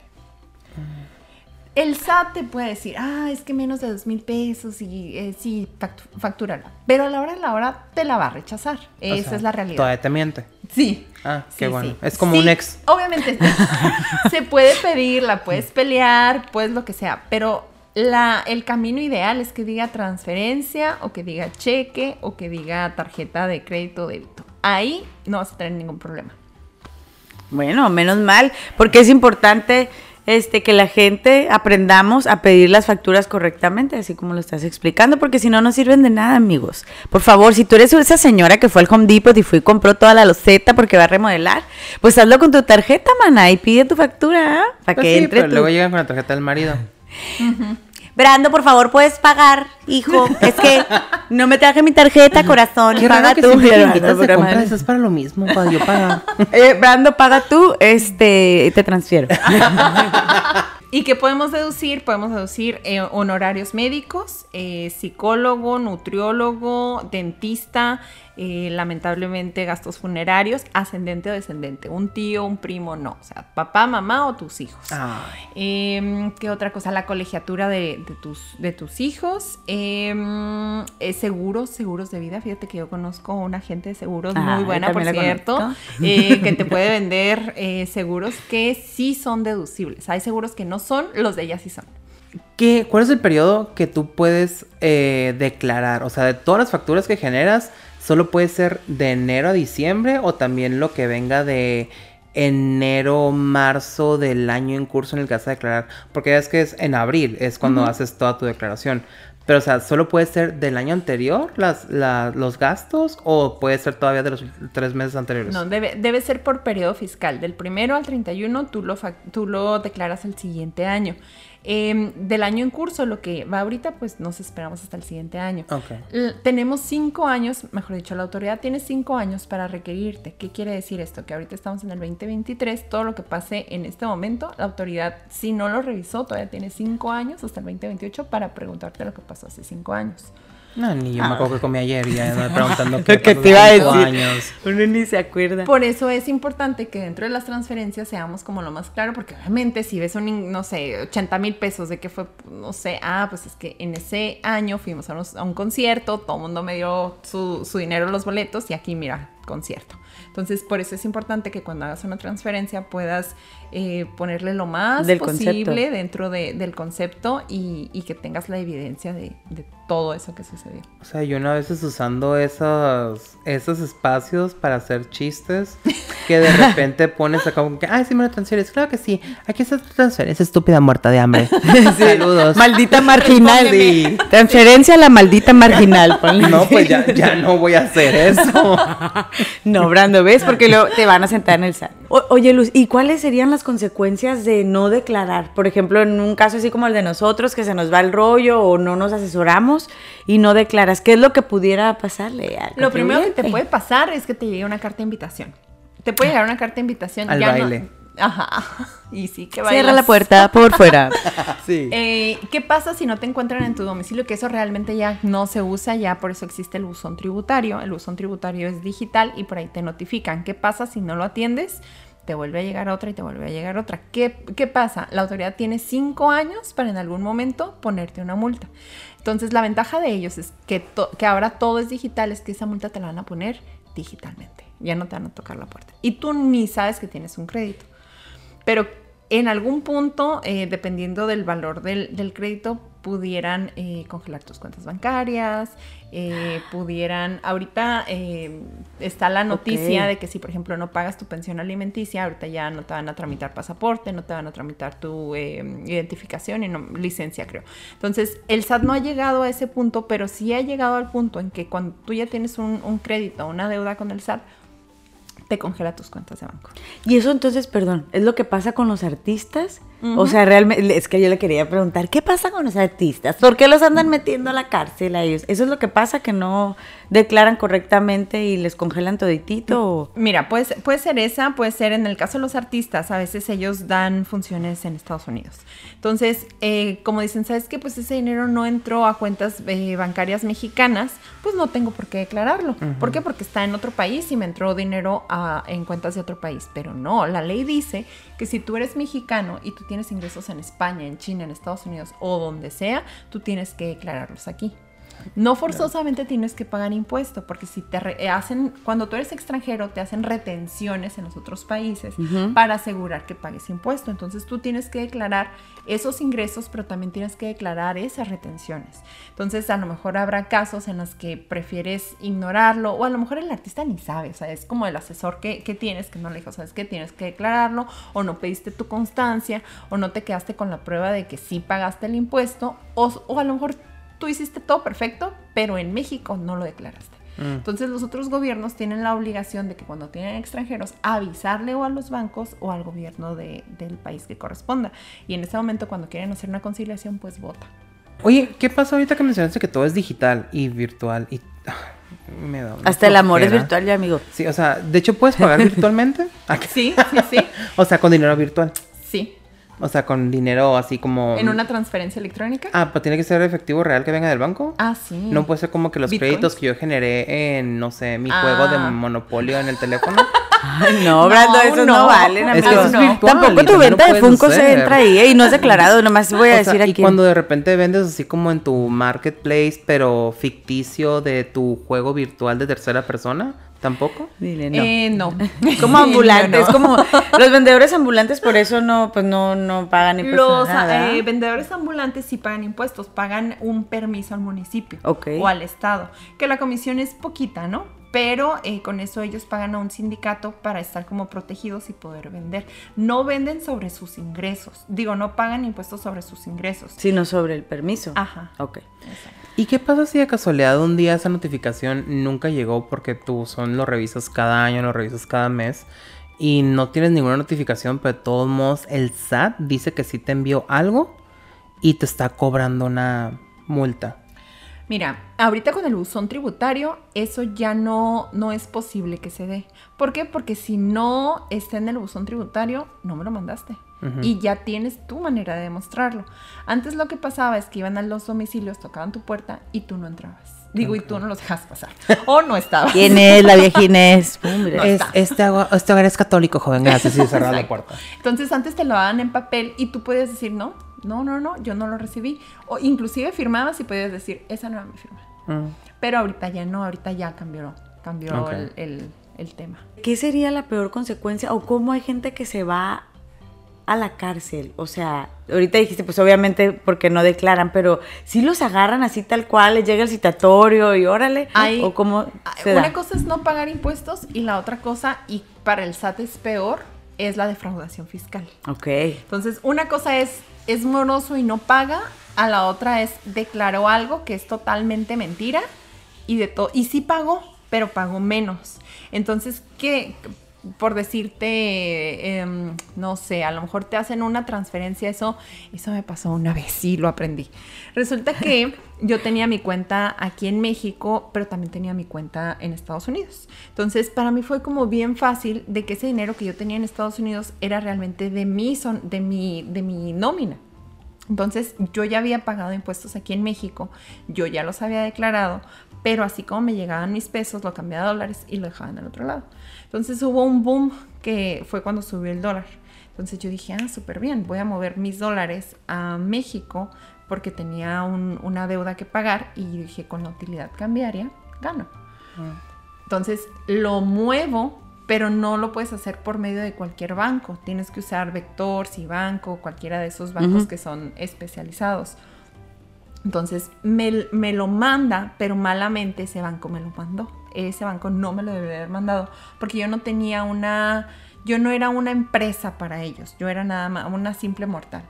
El SAT te puede decir, ah, es que menos de dos mil pesos y eh, sí, factu- factúralo. Pero a la hora de la hora te la va a rechazar. O Esa sea, es la realidad. Todavía te miente. Sí. Ah, qué Sí, bueno. sí. Es como Sí, un ex. Obviamente, se puede pedir, la puedes pelear, puedes lo que sea, pero la, el camino ideal es que diga transferencia o que diga cheque o que diga tarjeta de crédito o débito. Ahí no vas a tener ningún problema. Bueno, menos mal, porque es importante este que la gente aprendamos a pedir las facturas correctamente, así como lo estás explicando, porque si no no sirven de nada, amigos. Por favor, si tú eres esa señora que fue al Home Depot y fue y compró toda la loseta porque va a remodelar, pues hazlo con tu tarjeta, mana, y pide tu factura, ¿ah? para Pues que sí, entre pero tu- luego llegan con la tarjeta del marido. Brando, por favor, puedes pagar, hijo. Es que no me traje mi tarjeta, corazón. Qué paga raro tú. que Brando, de compras es para lo mismo, para yo pagar. Eh, Brando, paga tú, este, te transfiero. ¿Y qué podemos deducir? Podemos deducir eh, honorarios médicos, eh, psicólogo, nutriólogo, dentista, eh, lamentablemente gastos funerarios, ascendente o descendente, un tío, un primo, no, o sea, papá, mamá o tus hijos. Em, ¿Qué otra cosa? La colegiatura de, de tus, de tus hijos. Em, eh, seguros, seguros de vida. Fíjate que yo conozco una agente de seguros Ah, muy buena, por cierto, eh, que te puede vender eh, seguros que sí son deducibles. Hay seguros que no son, los de ella sí son. ¿Qué, ¿Cuál es el periodo que tú puedes eh, declarar? O sea, de todas las facturas que generas, ¿solo puede ser de enero a diciembre o también lo que venga de enero, marzo del año en curso en el que vas a declarar? Porque ya es que es en abril, es cuando haces toda tu declaración. Pero, o sea, ¿solo puede ser del año anterior las, la- los gastos o puede ser todavía de los tres meses anteriores? No, debe, debe ser por periodo fiscal. Del primero al 31 tú lo, tú lo declaras el siguiente año. Em, del año en curso, lo que va ahorita, pues nos esperamos hasta el siguiente año. Tenemos cinco años, mejor dicho, la autoridad tiene cinco años para requerirte. ¿Qué quiere decir esto? Que ahorita estamos en el 2023, todo lo que pase en este momento, la autoridad, si no lo revisó, todavía tiene cinco años hasta el 2028 para preguntarte lo que pasó hace cinco años. No, ni yo Ah. me acuerdo que comí ayer y ya me preguntando qué ¿Qué pasó te iba a decir? años. Uno ni se acuerda. Por eso es importante que dentro de las transferencias seamos como lo más claro, porque obviamente si ves un, no sé, 80 mil pesos de que fue, no sé, ah, pues es que en ese año fuimos a, unos- a un concierto, todo el mundo me dio su, su dinero en los boletos y aquí mira, concierto. Entonces, por eso es importante que cuando hagas una transferencia puedas eh, ponerle lo más Del posible concepto. dentro de- del concepto y, y que tengas la evidencia de, de todo eso que sucedió. O sea, yo una vez usando esos, esos espacios para hacer chistes que de repente pones acá como que, ay, sí me lo transfieres. Claro que sí. Aquí está tu transferencia estúpida muerta de hambre. Saludos. Maldita marginal. Sí. Transferencia a la maldita marginal. ponle. No, pues ya, ya no voy a hacer eso. No, Brando, ves porque luego te van a sentar en el SAT. O- oye, Luz, ¿y cuáles serían las consecuencias de no declarar? Por ejemplo, en un caso así como el de nosotros, que se nos va el rollo o no nos asesoramos y no declaras, ¿qué es lo que pudiera pasarle? al Lo primero que te puede pasar es que te llegue una carta de invitación. Te puede llegar una carta de invitación. Al ya no- baile. Ajá. Y sí que Cierra bailas. la puerta por fuera. Sí. Eh, ¿Qué pasa si no te encuentran en tu domicilio? Que eso realmente ya no se usa, ya por eso existe el buzón tributario. El buzón tributario es digital y por ahí te notifican. ¿Qué pasa si no lo atiendes? Te vuelve a llegar otra y te vuelve a llegar otra. ¿Qué, qué pasa? La autoridad tiene cinco años para en algún momento ponerte una multa. Entonces la ventaja de ellos es que, to- que ahora todo es digital, es que esa multa te la van a poner digitalmente. Ya no te van a tocar la puerta. Y tú ni sabes que tienes un crédito. Pero en algún punto, eh, dependiendo del valor del, del crédito, pudieran eh, congelar tus cuentas bancarias, eh, pudieran, ahorita eh, está la noticia de que si por ejemplo no pagas tu pensión alimenticia, ahorita ya no te van a tramitar pasaporte, no te van a tramitar tu eh, identificación y no, licencia creo. Entonces el SAT no ha llegado a ese punto, pero sí ha llegado al punto en que cuando tú ya tienes un, un crédito, una deuda con el SAT, te congela tus cuentas de banco. Y eso entonces, perdón, es lo que pasa con los artistas. O sea, realmente, es que yo le quería preguntar, ¿qué pasa con los artistas? ¿Por qué los andan metiendo a la cárcel a ellos? ¿Eso es lo que pasa, que no declaran correctamente y les congelan toditito? Mira, puede, ser- puede ser esa, puede ser en el caso de los artistas, a veces ellos dan funciones en Estados Unidos. Entonces, eh, como dicen, ¿sabes qué? Pues ese dinero no entró a cuentas eh, bancarias mexicanas, pues no tengo por qué declararlo. ¿Por qué? Porque está en otro país y me entró dinero a- en cuentas de otro país. Pero no, la ley dice que si tú eres mexicano y tú tienes ingresos en España, en China, en Estados Unidos o donde sea, tú tienes que declararlos aquí. No forzosamente tienes que pagar impuesto, porque si te re- eh, hacen, cuando tú eres extranjero, te hacen retenciones en los otros países para asegurar que pagues impuesto. Entonces tú tienes que declarar esos ingresos, pero también tienes que declarar esas retenciones. Entonces a lo mejor habrá casos en los que prefieres ignorarlo, o a lo mejor el artista ni sabe, o sea, es como el asesor que, que tienes, que no le dijo, sabes que tienes que declararlo, o no pediste tu constancia, o no te quedaste con la prueba de que sí pagaste el impuesto, o, o a lo mejor tú hiciste todo perfecto, pero en México no lo declaraste. Entonces los otros gobiernos tienen la obligación de que cuando tienen extranjeros avisarle o a los bancos o al gobierno de- del país que corresponda. Y en ese momento cuando quieren hacer una conciliación, pues vota. Oye, ¿qué pasa ahorita que mencionaste que todo es digital y virtual? Y ah, me da una Hasta el amor es virtual, ya, amigo. Sí, o sea, de hecho puedes pagar virtualmente. Sí, sí, sí. O sea, con dinero virtual. Sí. O sea, con dinero así como. En una transferencia electrónica. Ah, pero tiene que ser efectivo real que venga del banco. Ah, sí. No puede ser como que los Bitcoins. créditos que yo generé en, no sé, mi Ah. juego de monopolio en el teléfono. Ay, no, Brando, No, esos no, no. valen, Es amigo. que eso es no. virtual. Tampoco y tu venta de Funko se entra ahí, ¿eh? Y no es declarado, nomás voy a O sea, decir y aquí. cuando de repente vendes así como en tu marketplace, pero ficticio de tu juego virtual de tercera persona, ¿tampoco? Dile, no. Eh, no. como ambulantes, No, no. como los vendedores ambulantes por eso no, pues no, no pagan impuestos. Los nada. eh, vendedores ambulantes sí pagan impuestos, pagan un permiso al municipio Ok. o al estado, que la comisión es poquita, ¿no? Pero eh, con eso ellos pagan a un sindicato para estar como protegidos y poder vender. No venden sobre sus ingresos, digo, no pagan impuestos sobre sus ingresos. Sino sobre el permiso. Ajá. Ok. Exacto. ¿Y qué pasa si de casualidad un día esa notificación nunca llegó porque tú son lo revisas cada año, lo revisas cada mes y no tienes ninguna notificación, pero de todos modos el SAT dice que sí te envió algo y te está cobrando una multa? Mira, ahorita con el buzón tributario, eso ya no, no es posible que se dé. ¿Por qué? Porque si no está en el buzón tributario, no me lo mandaste. Y ya tienes tu manera de demostrarlo. Antes lo que pasaba es que iban a los domicilios, tocaban tu puerta y tú no entrabas. Digo, y tú no los dejas pasar. O no estabas. ¿Quién es la vieja Inés? No Es- este, agua- este hogar es católico, joven. Gracias. Y cerrar la Exacto. puerta. Entonces antes te lo daban en papel y tú podías decir, no, no, no, no, yo no lo recibí. O inclusive firmabas y podías decir, esa no era mi firma. Mm. Pero ahorita ya no, ahorita ya cambió, cambió el- el tema. ¿Qué sería la peor consecuencia o cómo hay gente que se va a la cárcel? O sea, ahorita dijiste, pues obviamente porque no declaran, pero si los agarran así tal cual, les llega el citatorio y órale, Hay- o cómo se Una da? cosa es no pagar impuestos y la otra cosa, y para el SAT es peor, es la defraudación fiscal. Ok. Entonces, una cosa es, es moroso y no paga, a la otra es declaró algo que es totalmente mentira y de todo, y sí pagó, pero pago menos. Entonces, ¿qué? Por decirte, em, no sé, a lo mejor te hacen una transferencia, eso, eso me pasó una vez, sí, lo aprendí. Resulta que yo tenía mi cuenta aquí en México, pero también tenía mi cuenta en Estados Unidos. Entonces, para mí fue como bien fácil de que ese dinero que yo tenía en Estados Unidos era realmente de mi, son, de mi, de mi nómina. Entonces yo ya había pagado impuestos aquí en México, yo ya los había declarado, pero así como me llegaban mis pesos, lo cambiaba a dólares y lo dejaba en el otro lado. Entonces hubo un boom que fue cuando subió el dólar. Entonces yo dije, ah, súper bien, voy a mover mis dólares a México porque tenía una deuda que pagar y dije, con la utilidad cambiaria, gano. Ah. Entonces lo muevo pero no lo puedes hacer por medio de cualquier banco. Tienes que usar Vector, Banco, cualquiera de esos bancos que son especializados. Entonces me, me, lo manda, pero malamente ese banco me lo mandó. Ese banco no me lo debería haber mandado porque yo no tenía una, yo no era una empresa para ellos, yo era nada más una simple mortal.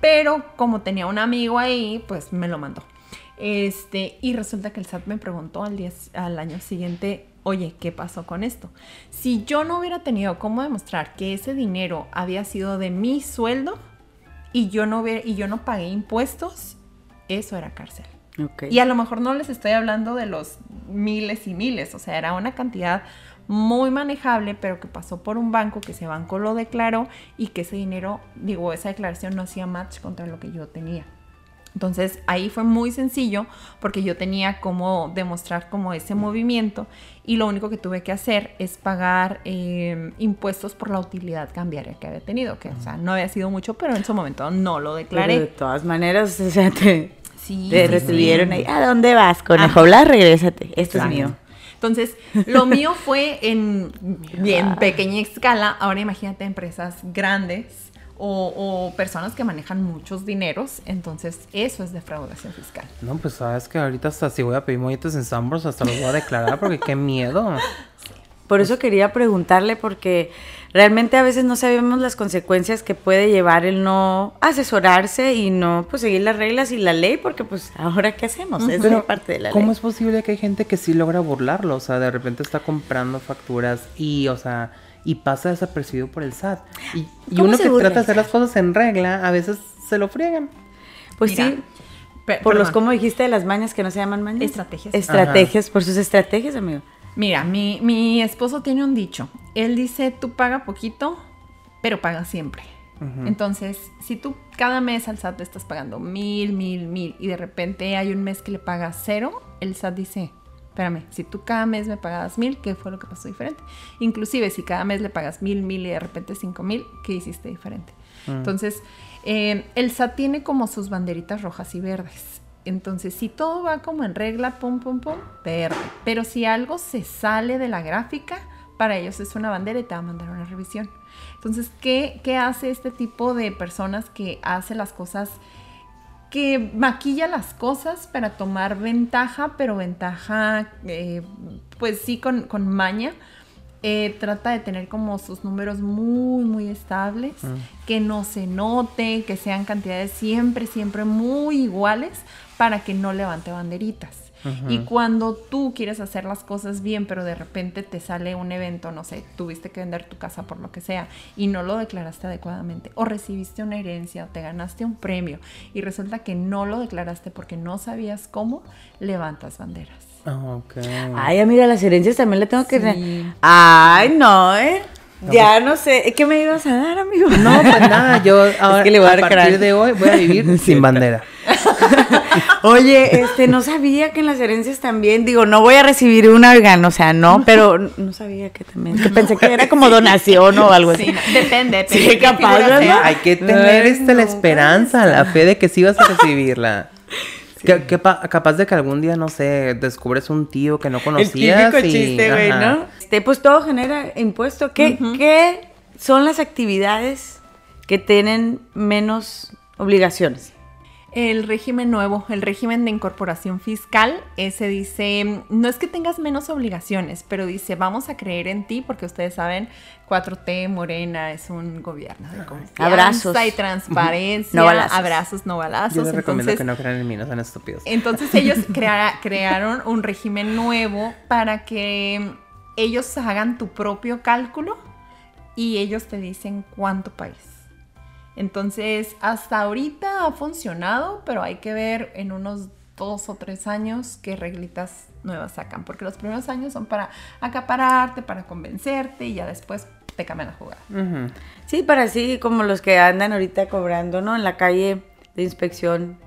Pero como tenía un amigo ahí, pues me lo mandó. Este, y resulta que el SAT me preguntó al, día, al año siguiente, oye, ¿qué pasó con esto? Si yo no hubiera tenido cómo demostrar que ese dinero había sido de mi sueldo y yo no, y yo no pagué impuestos, eso era cárcel. Y a lo mejor no les estoy hablando de los miles y miles, o sea, era una cantidad muy manejable, pero que pasó por un banco, que ese banco lo declaró y que ese dinero, digo, esa declaración no hacía match contra lo que yo tenía. Entonces ahí fue muy sencillo porque yo tenía como demostrar como ese movimiento y lo único que tuve que hacer es pagar em, impuestos por la utilidad cambiaria que había tenido, que o sea, no había sido mucho, pero en su momento no lo declaré. de todas maneras, o sea, te, recibieron ahí, ¿a dónde vas, conejo Blas? Regrésate, esto es mío. Entonces, lo mío fue en bien pequeña escala. Ahora imagínate empresas grandes o, personas que manejan muchos dineros, entonces eso es defraudación fiscal. No, pues sabes que ahorita hasta si voy a pedir molletes en Sambors hasta los voy a declarar porque qué miedo. Por eso quería preguntarle porque realmente a veces no sabemos las consecuencias que puede llevar el no asesorarse y no pues seguir las reglas y la ley porque pues ahora qué hacemos, es parte de la ¿Cómo es posible que hay gente que sí logra burlarlo? O sea, de repente está comprando facturas y, o sea, y pasa desapercibido por el SAT. Y, uno que trata de hacer las cosas en regla, a veces se lo friegan. Pues sí. por los, como dijiste, de las mañas que no se llaman mañas. Estrategias. Estrategias, por sus estrategias, amigo. Mira, mi, mi, esposo tiene un dicho. Él dice, tú paga poquito, pero paga siempre. Entonces, si tú cada mes al SAT te estás pagando mil, mil, mil, y de repente hay un mes que le pagas cero, el SAT dice, espérame, si tú cada mes me pagabas mil, ¿qué fue lo que pasó diferente? Inclusive si cada mes le pagas mil, mil y de repente cinco mil, ¿qué hiciste diferente? Mm. Entonces, eh, el SAT tiene como sus banderitas rojas y verdes. Entonces, si todo va como en regla, pum, pum, pum, verde. Pero si algo se sale de la gráfica, para ellos es una bandera y te va a mandar una revisión. Entonces, ¿qué, qué hace este tipo de personas que hace las cosas que maquilla las cosas para tomar ventaja, pero ventaja, eh, pues sí, con, maña. Eh, trata de tener como sus números muy, muy estables, mm. que no se note, que sean cantidades siempre, siempre muy iguales para que no levante banderitas. Y cuando tú quieres hacer las cosas bien, pero de repente te sale un evento, no sé, tuviste que vender tu casa por lo que sea y no lo declaraste adecuadamente, o recibiste una herencia, o te ganaste un premio y resulta que no lo declaraste porque no sabías cómo, levantas banderas. Ah, Ay, amiga, las herencias también le tengo que... Ay, no, ¿eh? ya pues no sé, ¿qué me ibas a dar, amigo? No, pues nada, yo ahora, a, partir de hoy voy a vivir sin bandera. Oye, este, no sabía que en las herencias también, digo, no voy a recibir una, oigan, o sea, no, pero no sabía que también, que pensé que era como donación o algo así. depende, depende. Sí, capaz, Hay que tener este, la esperanza, la fe de que sí vas a recibirla. Que, capaz de que algún día, no sé, descubres un tío que no conocías. El típico chiste, güey, ¿no? Este, pues todo genera impuesto. ¿Qué, ¿Qué son las actividades que tienen menos obligaciones? El régimen nuevo, el régimen de incorporación fiscal, ese dice, no es que tengas menos obligaciones, pero dice, vamos a creer en ti porque ustedes saben, 4T Morena es un gobierno de confianza Abrazos. y transparencia, No balazos. abrazos, no balazos. Yo les recomiendo Entonces, que no crean en mí, no sean estúpidos. entonces ellos crea- crearon un régimen nuevo para que ellos hagan tu propio cálculo y ellos te dicen cuánto pagues. Entonces, hasta ahorita ha funcionado, pero hay que ver en unos dos o tres años qué reglitas nuevas sacan, porque los primeros años son para acapararte, para convencerte y ya después te cambian la jugada. Sí, para así como los que andan ahorita cobrando, ¿no? En la calle de inspección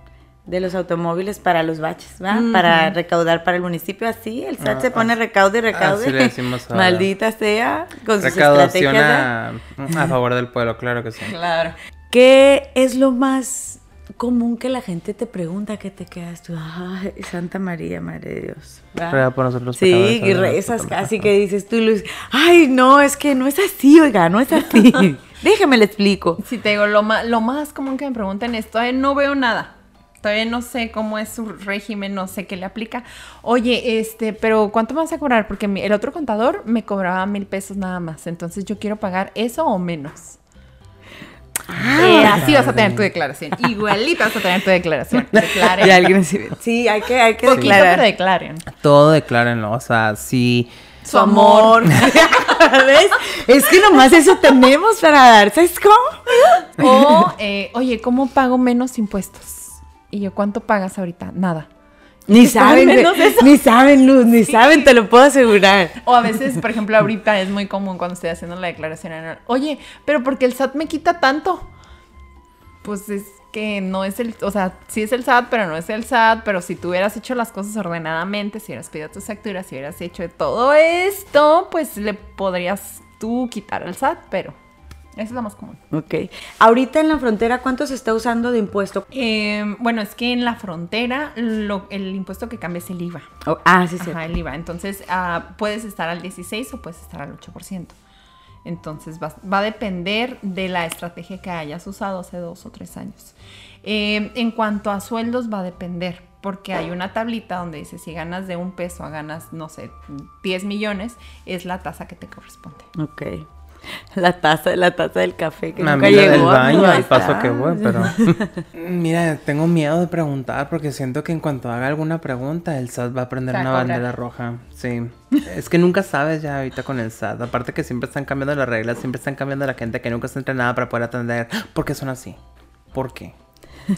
de los automóviles para los baches, ¿va? Para recaudar para el municipio. Así, el SAT Ah, se pone recaude y recaude. Así le decimos ahora. Maldita sea, con sus Recaudación estrategias. ¿eh? a, a favor del pueblo, claro que sí. Claro. ¿Qué es lo más común que la gente te pregunta que te quedas tú? Ay, Santa María, Madre de Dios. Ruega por nosotros Sí, y rezas casi que dices tú, Luz, ay, no, es que no es así, oiga, no es así. Déjame le explico. Si te digo, lo más, lo más común que me preguntan es, todavía no veo nada. Todavía no sé cómo es su régimen, no sé qué le aplica. Oye, este, pero ¿cuánto me vas a cobrar? Porque mi- el otro contador me cobraba mil pesos nada más. Entonces yo quiero pagar eso o menos. Eh, así vas a tener tu declaración. Igualita vas a tener tu declaración. Declaren. Y alguien así, sí, hay que, hay que Poquito, declarar pero declaren. Todo declárenlo, o sea, si... su amor. ¿Ves? Es que nomás eso tenemos para dar, ¿sabes cómo? O, eh, oye, ¿cómo pago menos impuestos? Y yo, ¿cuánto pagas ahorita? Nada. Ni saben, ni saben, Luz, ni saben, te lo puedo asegurar. O a veces, por ejemplo, ahorita es muy común cuando estoy haciendo la declaración anual. Oye, pero porque el SAT me quita tanto. Pues es que no es el, o sea, sí es el SAT, pero no es el SAT, pero si tú hubieras hecho las cosas ordenadamente, si hubieras pedido tus facturas, si hubieras hecho todo esto, pues le podrías tú quitar al SAT, pero eso es lo más común. Ok. Ahorita en la frontera, ¿cuánto se está usando de impuesto? Eh, bueno, es que en la frontera lo- el impuesto que cambia es el IVA. Oh, ah, sí, sí. Ajá, el IVA. Entonces, ah, puedes estar al 16 o puedes estar al 8%. Entonces, va, va a depender de la estrategia que hayas usado hace dos o tres años. Eh, en cuanto a sueldos, va a depender, porque hay una tablita donde dice si ganas de un peso a ganas, no sé, 10 millones, es la tasa que te corresponde. Ok. La taza, la taza del café que A nunca la del llegó. baño, al paso que voy, pero... Mira, tengo miedo de preguntar porque siento que en cuanto haga alguna pregunta, el SAT va a prender una bandera roja. Sí. Es que nunca sabes ya ahorita con el SAT. Aparte que siempre están cambiando las reglas, siempre están cambiando la gente que nunca está entrenada para poder atender. ¿Por qué son así? ¿Por qué?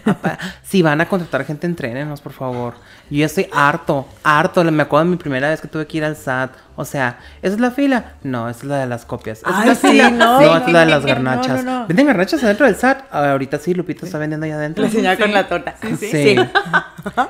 Apa- si van a contratar gente, entrénenos, por favor. Yo ya estoy harto, harto. Me acuerdo de mi primera vez que tuve que ir al SAT. O sea, ¿esa es la fila? No, esa es la de las copias. ¿Esa Ay, es la sí, fila? no, esa es la de las no, garnachas. no, no. ¿Venden garnachas adentro del SAT? Ah, ahorita sí, Lupita está vendiendo allá adentro. La señora con la torta. Sí.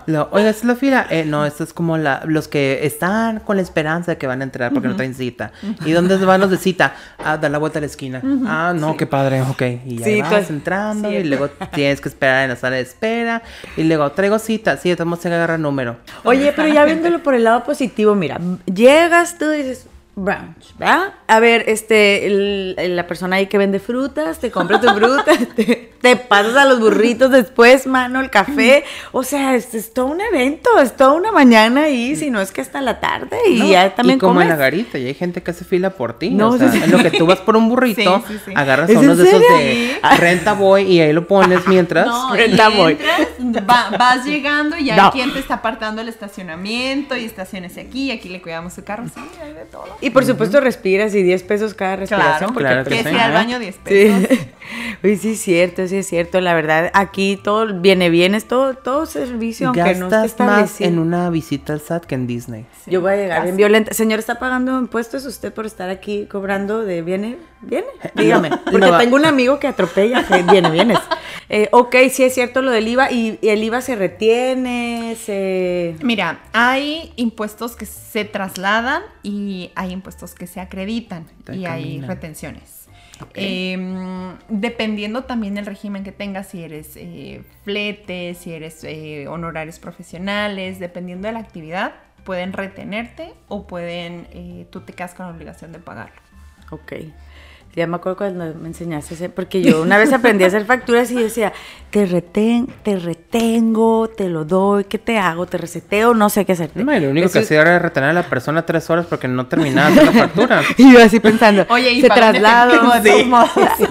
Lo- Oiga, ¿esta es la fila? Eh, no, esta es como la, los que están con la esperanza de que van a entrar porque no traen cita. ¿Y dónde van los de cita? Ah, da la vuelta a la esquina. Ah, no, qué padre, ok. Y Sí, ahí vas pues, entrando y luego tienes que esperar en la sala de espera. Y luego, traigo cita. Sí, estamos se agarra número. Oye, pero ya viéndolo por el lado positivo, mira, llegas tú dices, brunch, ¿verdad? A ver, este, el- la persona ahí que vende frutas, te compra tu fruta, te, te pasas a los burritos después, mano, el café. O sea, es, es todo un evento, es toda una mañana ahí, si no es que hasta la tarde y No, ya también y como comes. en la garita, y hay gente que hace fila por ti. No, o sea, sí, sí. en lo que tú vas por un burrito, Sí, agarras ¿Es a en unos de esos de renta voy y ahí lo pones mientras. No, Renta y voy. entras, va- vas llegando y ya No. hay quien te está apartando el estacionamiento y estaciones aquí y aquí le cuidamos su carro. Sí, hay de todo. Y por supuesto respiras y 10 pesos cada respiración. Claro, porque claro que que sí. sea al baño 10 pesos. Sí. Uy, sí es cierto, sí es cierto. La verdad, aquí todo viene bien, es todo, todo servicio, aunque no esté Gastas más en una visita al SAT que en Disney. Yo voy a llegar bien Casi. violenta. Señor, ¿está pagando impuestos usted por estar aquí cobrando de viene? ¿Viene? Dígame. No, Porque no. tengo un amigo que atropella, que viene, vienes. Eh, ok, sí es cierto lo del IVA. ¿Y, y el IVA se retiene? Se... Mira, hay impuestos que se trasladan y hay impuestos que se acreditan Te y hay retenciones. Em, dependiendo también del régimen que tengas, si eres eh, flete, si eres eh, honorarios profesionales, dependiendo de la actividad, pueden retenerte o pueden, eh, tú te quedas con la obligación de pagarlo. Ok. Ya me acuerdo cuando me enseñaste ese, porque yo una vez aprendí a hacer facturas y decía, te reten, te retengo, te lo doy, ¿qué te hago? Te reseteo, no sé qué. No, y lo único que hacía era retener a la persona tres horas porque no terminaba la factura. y yo así pensando, Oye, y se traslado, de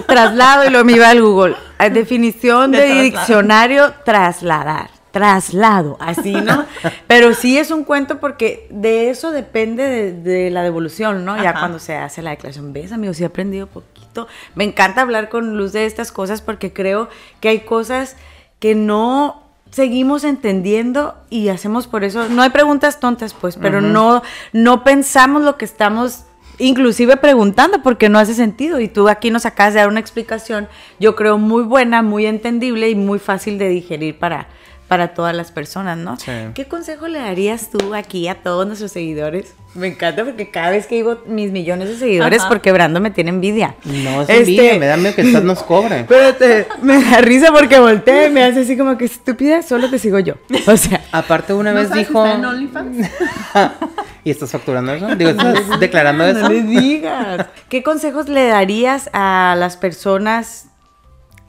traslado y lo me iba al Google. Definición De de, traslado. diccionario, trasladar. Traslado, así, ¿no? Pero sí es un cuento porque de eso depende de, de la devolución, ¿no? Ya Ajá. cuando se hace la declaración. ¿Ves, amigos? Sí he aprendido poquito. Me encanta hablar con Luz de estas cosas porque creo que hay cosas que no seguimos entendiendo y hacemos por eso. No hay preguntas tontas, pues, pero no, no pensamos lo que estamos inclusive preguntando porque no hace sentido. Y tú aquí nos acabas de dar una explicación, yo creo muy buena, muy entendible y muy fácil de digerir para, para todas las personas, ¿no? Sí. ¿Qué consejo le darías tú aquí a todos nuestros seguidores? Me encanta porque cada vez que digo mis millones de seguidores, Ajá. porque Brando me tiene envidia. No, es Este, envidia, me da miedo que estás nos cobre. Espérate, me da risa porque voltea y me hace así como que estúpida, solo te sigo yo. O sea, Aparte una ¿No vez sabes si dijo... está en OnlyFans? ¿Y estás facturando eso? Digo, ¿estás declarando eso? no le digas. ¿Qué consejos le darías a las personas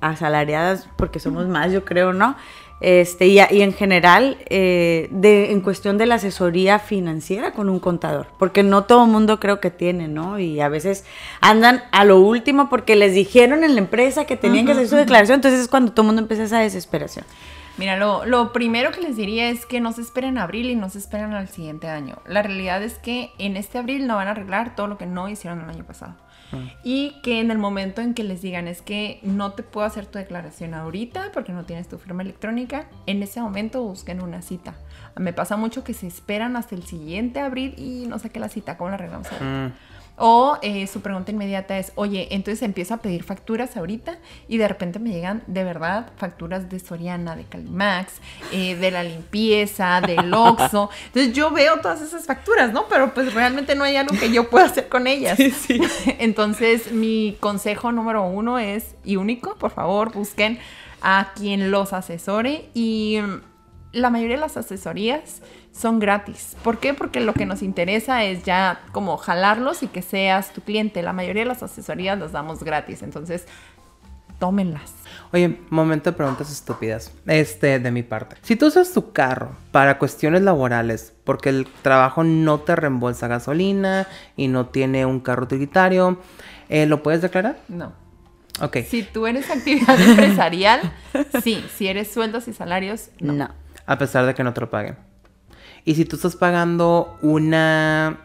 asalariadas, porque somos más, yo creo, ¿no? Este, y, y en general, eh, de, en cuestión de la asesoría financiera con un contador, porque no todo el mundo creo que tiene, ¿no? Y a veces andan a lo último porque les dijeron en la empresa que tenían que hacer su declaración, entonces es cuando todo el mundo empieza esa desesperación. Mira, lo, lo primero que les diría es que no se esperen a abril y no se esperen al siguiente año. La realidad es que en este abril no van a arreglar todo lo que no hicieron el año pasado. Y que en el momento en que les digan es que no te puedo hacer tu declaración ahorita porque no tienes tu firma electrónica, en ese momento busquen una cita. Me pasa mucho que se esperan hasta el siguiente abril y no saqué la cita, ¿cómo la arreglamos ahorita? Mm. O eh, su pregunta inmediata es, oye, entonces empiezo a pedir facturas ahorita y de repente me llegan de verdad facturas de Soriana, de Calimax, eh, de la limpieza, del Oxxo. Entonces yo veo todas esas facturas, ¿no? Pero pues realmente no hay algo que yo pueda hacer con ellas. Entonces mi consejo número uno es, y único, por favor, busquen a quien los asesore y mm, la mayoría de las asesorías son gratis. ¿Por qué? Porque lo que nos interesa es ya como jalarlos y que seas tu cliente. La mayoría de las asesorías las damos gratis, entonces tómenlas. Oye, momento de preguntas estúpidas. Este, de mi parte. Si tú usas tu carro para cuestiones laborales, porque el trabajo no te reembolsa gasolina y no tiene un carro utilitario, eh, ¿lo puedes declarar? No. Ok. Si tú eres actividad empresarial, sí. Si eres sueldos y salarios, no. No. A pesar de que no te lo paguen. Y si tú estás pagando una.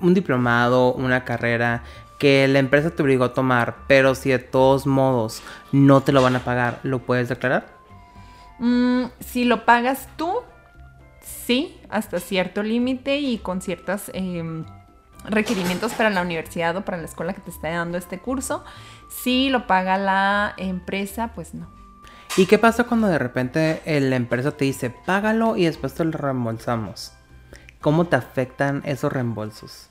un diplomado, una carrera que la empresa te obligó a tomar, pero si de todos modos no te lo van a pagar, ¿lo puedes declarar? Mm, si lo pagas tú, sí, hasta cierto límite y con ciertos em, requerimientos para la universidad o para la escuela que te está dando este curso. Si lo paga la empresa, pues no. ¿Y qué pasa cuando de repente la empresa te dice, págalo y después te lo reembolsamos? ¿Cómo te afectan esos reembolsos?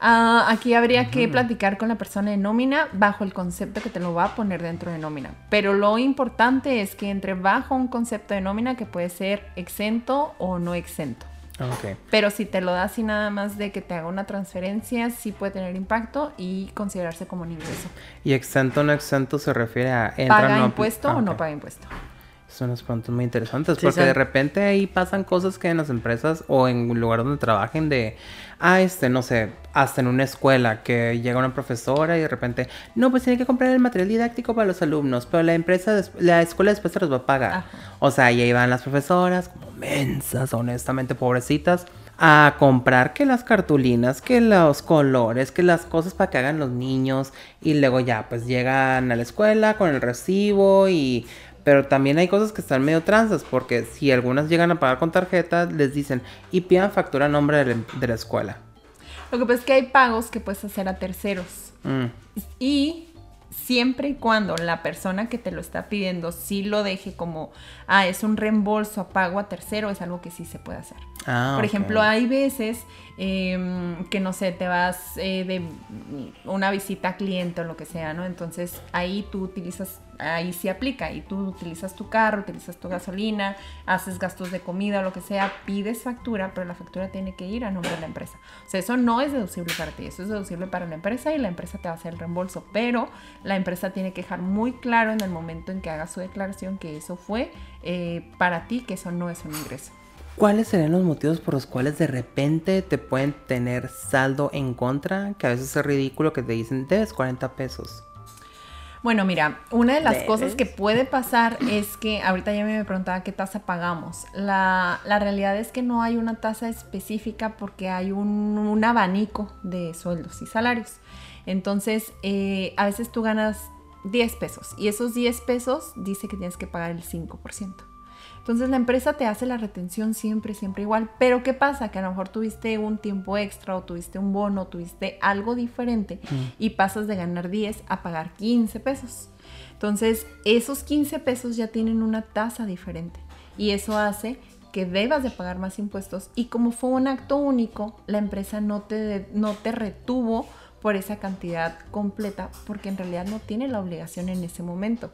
Ah, aquí habría que platicar con la persona de nómina bajo el concepto que te lo va a poner dentro de nómina. Pero lo importante es que entre bajo un concepto de nómina que puede ser exento o no exento. Pero si te lo das así nada más de que te haga una transferencia, sí puede tener impacto y considerarse como un ingreso. ¿Y exento o no exento se refiere a... entra, ¿Paga no impuesto Ah, o no paga impuesto? Son unas preguntas muy interesantes Sí, porque son. de repente ahí pasan cosas que en las empresas o en un lugar donde trabajen de, ah, este, no sé, hasta en una escuela que llega una profesora y de repente, no, pues tiene que comprar el material didáctico para los alumnos, pero la empresa, la escuela después se los va a pagar. Ajá. O sea, y ahí van las profesoras como mensas, honestamente, pobrecitas, a comprar que las cartulinas, que los colores, que las cosas para que hagan los niños y luego ya, pues llegan a la escuela con el recibo y... Pero también hay cosas que están medio transas porque si algunas llegan a pagar con tarjeta, les dicen y pidan factura a nombre de la, de la escuela. Lo que pasa es que hay pagos que puedes hacer a terceros. Mm. Y siempre y cuando la persona que te lo está pidiendo sí lo deje como, ah, es un reembolso a pago a tercero, es algo que sí se puede hacer. Ah, Por ejemplo, hay veces em, que, no sé, te vas eh, de una visita a cliente o lo que sea, ¿no? Entonces ahí tú utilizas ahí sí aplica. Y tú utilizas tu carro, utilizas tu gasolina, haces gastos de comida o lo que sea, pides factura, pero la factura tiene que ir a nombre de la empresa. O sea, eso no es deducible para ti, eso es deducible para la empresa y la empresa te va a hacer el reembolso. Pero la empresa tiene que dejar muy claro en el momento en que haga su declaración que eso fue eh, para ti, que eso no es un ingreso. ¿Cuáles serían los motivos por los cuales de repente te pueden tener saldo en contra? Que a veces es ridículo que te dicen, debes 40 pesos. Bueno, mira, una de las cosas que puede pasar es que ahorita ya me preguntaba qué tasa pagamos. La, realidad es que no hay una tasa específica porque hay un, abanico de sueldos y salarios. Entonces, eh, a veces tú ganas 10 pesos y esos 10 pesos dice que tienes que pagar el 5%. Entonces la empresa te hace la retención siempre, siempre igual. Pero ¿qué pasa? Que a lo mejor tuviste un tiempo extra o tuviste un bono, tuviste algo diferente y pasas de ganar 10 a pagar 15 pesos. Entonces esos 15 pesos ya tienen una tasa diferente y eso hace que debas de pagar más impuestos y como fue un acto único, la empresa no te, no te retuvo por esa cantidad completa, porque en realidad no tiene la obligación en ese momento,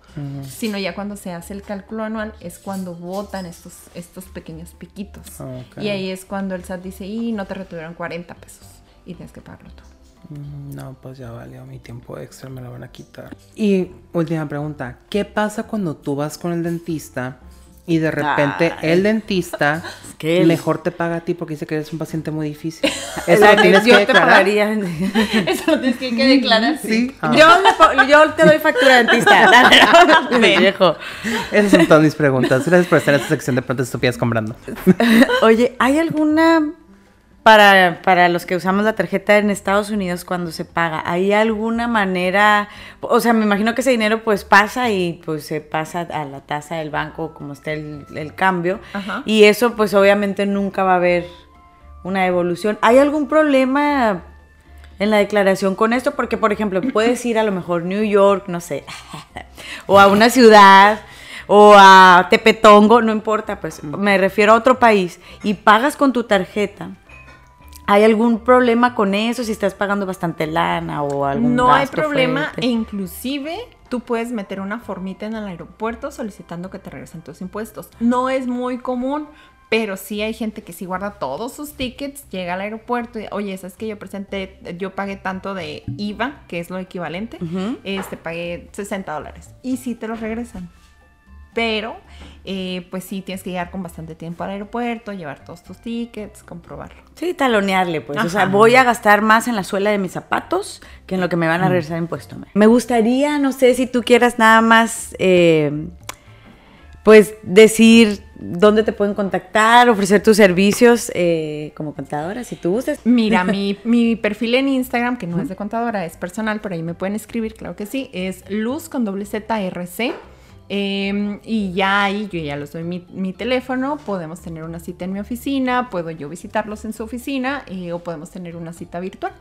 sino ya cuando se hace el cálculo anual es cuando votan estos, estos pequeños piquitos. Y ahí es cuando el SAT dice, y no te retuvieron 40 pesos y tienes que pagarlo tú. No, pues ya valió mi tiempo extra, me lo van a quitar. Y última pregunta, ¿qué pasa cuando tú vas con el dentista y de repente el dentista mejor te paga a ti porque dice que eres un paciente muy difícil. Eso lo tienes que declarar. Eso lo tienes que, declarar. Sí. Ah. Yo, yo, te doy factura dentista. viejo. Esas son todas mis preguntas. Gracias por estar en esta sección de pronto estúpidas comprando. Oye, ¿hay alguna para, para, los que usamos la tarjeta en Estados Unidos cuando se paga, ¿hay alguna manera? O sea, me imagino que ese dinero pues pasa y pues se pasa a la tasa del banco como está el, cambio. Y eso pues obviamente nunca va a haber una evolución. ¿Hay algún problema en la declaración con esto? Porque, por ejemplo, puedes ir a lo mejor New York, no sé, o a una ciudad o a Tepetongo, no importa, pues me refiero a otro país y pagas con tu tarjeta ¿Hay algún problema con eso si estás pagando bastante lana o algún No hay problema e inclusive tú puedes meter una formita en el aeropuerto solicitando que te regresen tus impuestos. No es muy común, pero sí hay gente que sí guarda todos sus tickets, llega al aeropuerto y, oye, ¿sabes que yo presenté, yo pagué tanto de IVA, que es lo equivalente, este, pagué 60 dólares. Y sí te los regresan pero eh, pues sí tienes que llegar con bastante tiempo al aeropuerto, llevar todos tus tickets, comprobarlo. Sí, talonearle, pues. O sea, voy a gastar más en la suela de mis zapatos que en lo que me van a regresar impuesto. Me gustaría, no sé si tú quieras nada más, eh, pues decir dónde te pueden contactar, ofrecer tus servicios eh, como contadora, si tú gustas. Mira, mi, mi, perfil en Instagram, que no es de contadora, es personal, pero ahí me pueden escribir, claro que sí, es luz con doble Z Em, y ya ahí yo ya les doy mi, teléfono, podemos tener una cita en mi oficina, puedo yo visitarlos en su oficina eh, o podemos tener una cita virtual.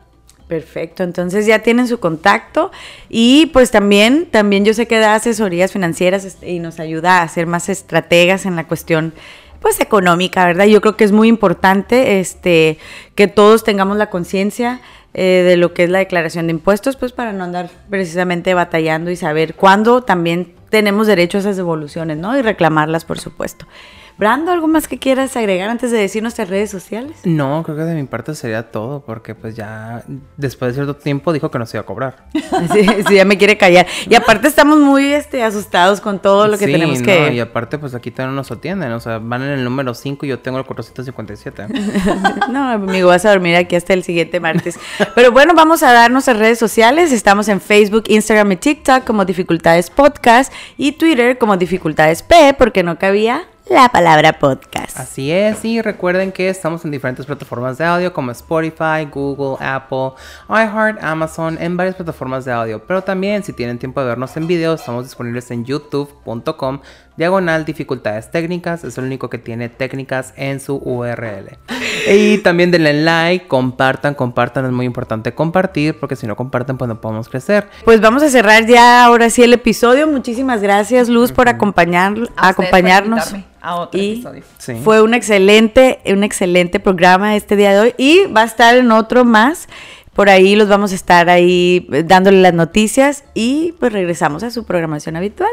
Perfecto, entonces ya tienen su contacto y pues también, también yo sé que da asesorías financieras este, y nos ayuda a ser más estrategas en la cuestión pues económica, ¿verdad? Yo creo que es muy importante este, que todos tengamos la conciencia eh, de lo que es la declaración de impuestos, pues para no andar precisamente batallando y saber cuándo también tenemos derecho a esas devoluciones, ¿no? Y reclamarlas, por supuesto. Brando, ¿algo más que quieras agregar antes de decir nuestras redes sociales? No, creo que de mi parte sería todo, porque pues ya después de cierto tiempo dijo que no se iba a cobrar. sí, sí, ya me quiere callar. Y aparte estamos muy este, asustados con todo lo que tenemos no, que... y aparte pues aquí todavía no nos atienden, o sea, van en el número 5 y yo tengo el 457. no, amigo, vas a dormir aquí hasta el siguiente martes. Pero bueno, vamos a dar nuestras redes sociales. Estamos en Facebook, Instagram y TikTok como Dificultades Podcast y Twitter como Dificultades P, porque no cabía la palabra podcast. Así es, y recuerden que estamos en diferentes plataformas de audio como Spotify, Google, Apple, iHeart, Amazon, en varias plataformas de audio. Pero también si tienen tiempo de vernos en video, estamos disponibles en youtube.com diagonal dificultades técnicas, es el único que tiene técnicas en su URL. Y también denle like, compartan, compartan, es muy importante compartir porque si no comparten pues no podemos crecer. Pues vamos a cerrar ya ahora sí el episodio. Muchísimas gracias Luz por acompañar, acompañarnos. A otro episodio. Fue un excelente, un excelente programa este día de hoy y va a estar en otro más Por ahí los vamos a estar ahí eh, dándole las noticias y pues regresamos a su programación habitual.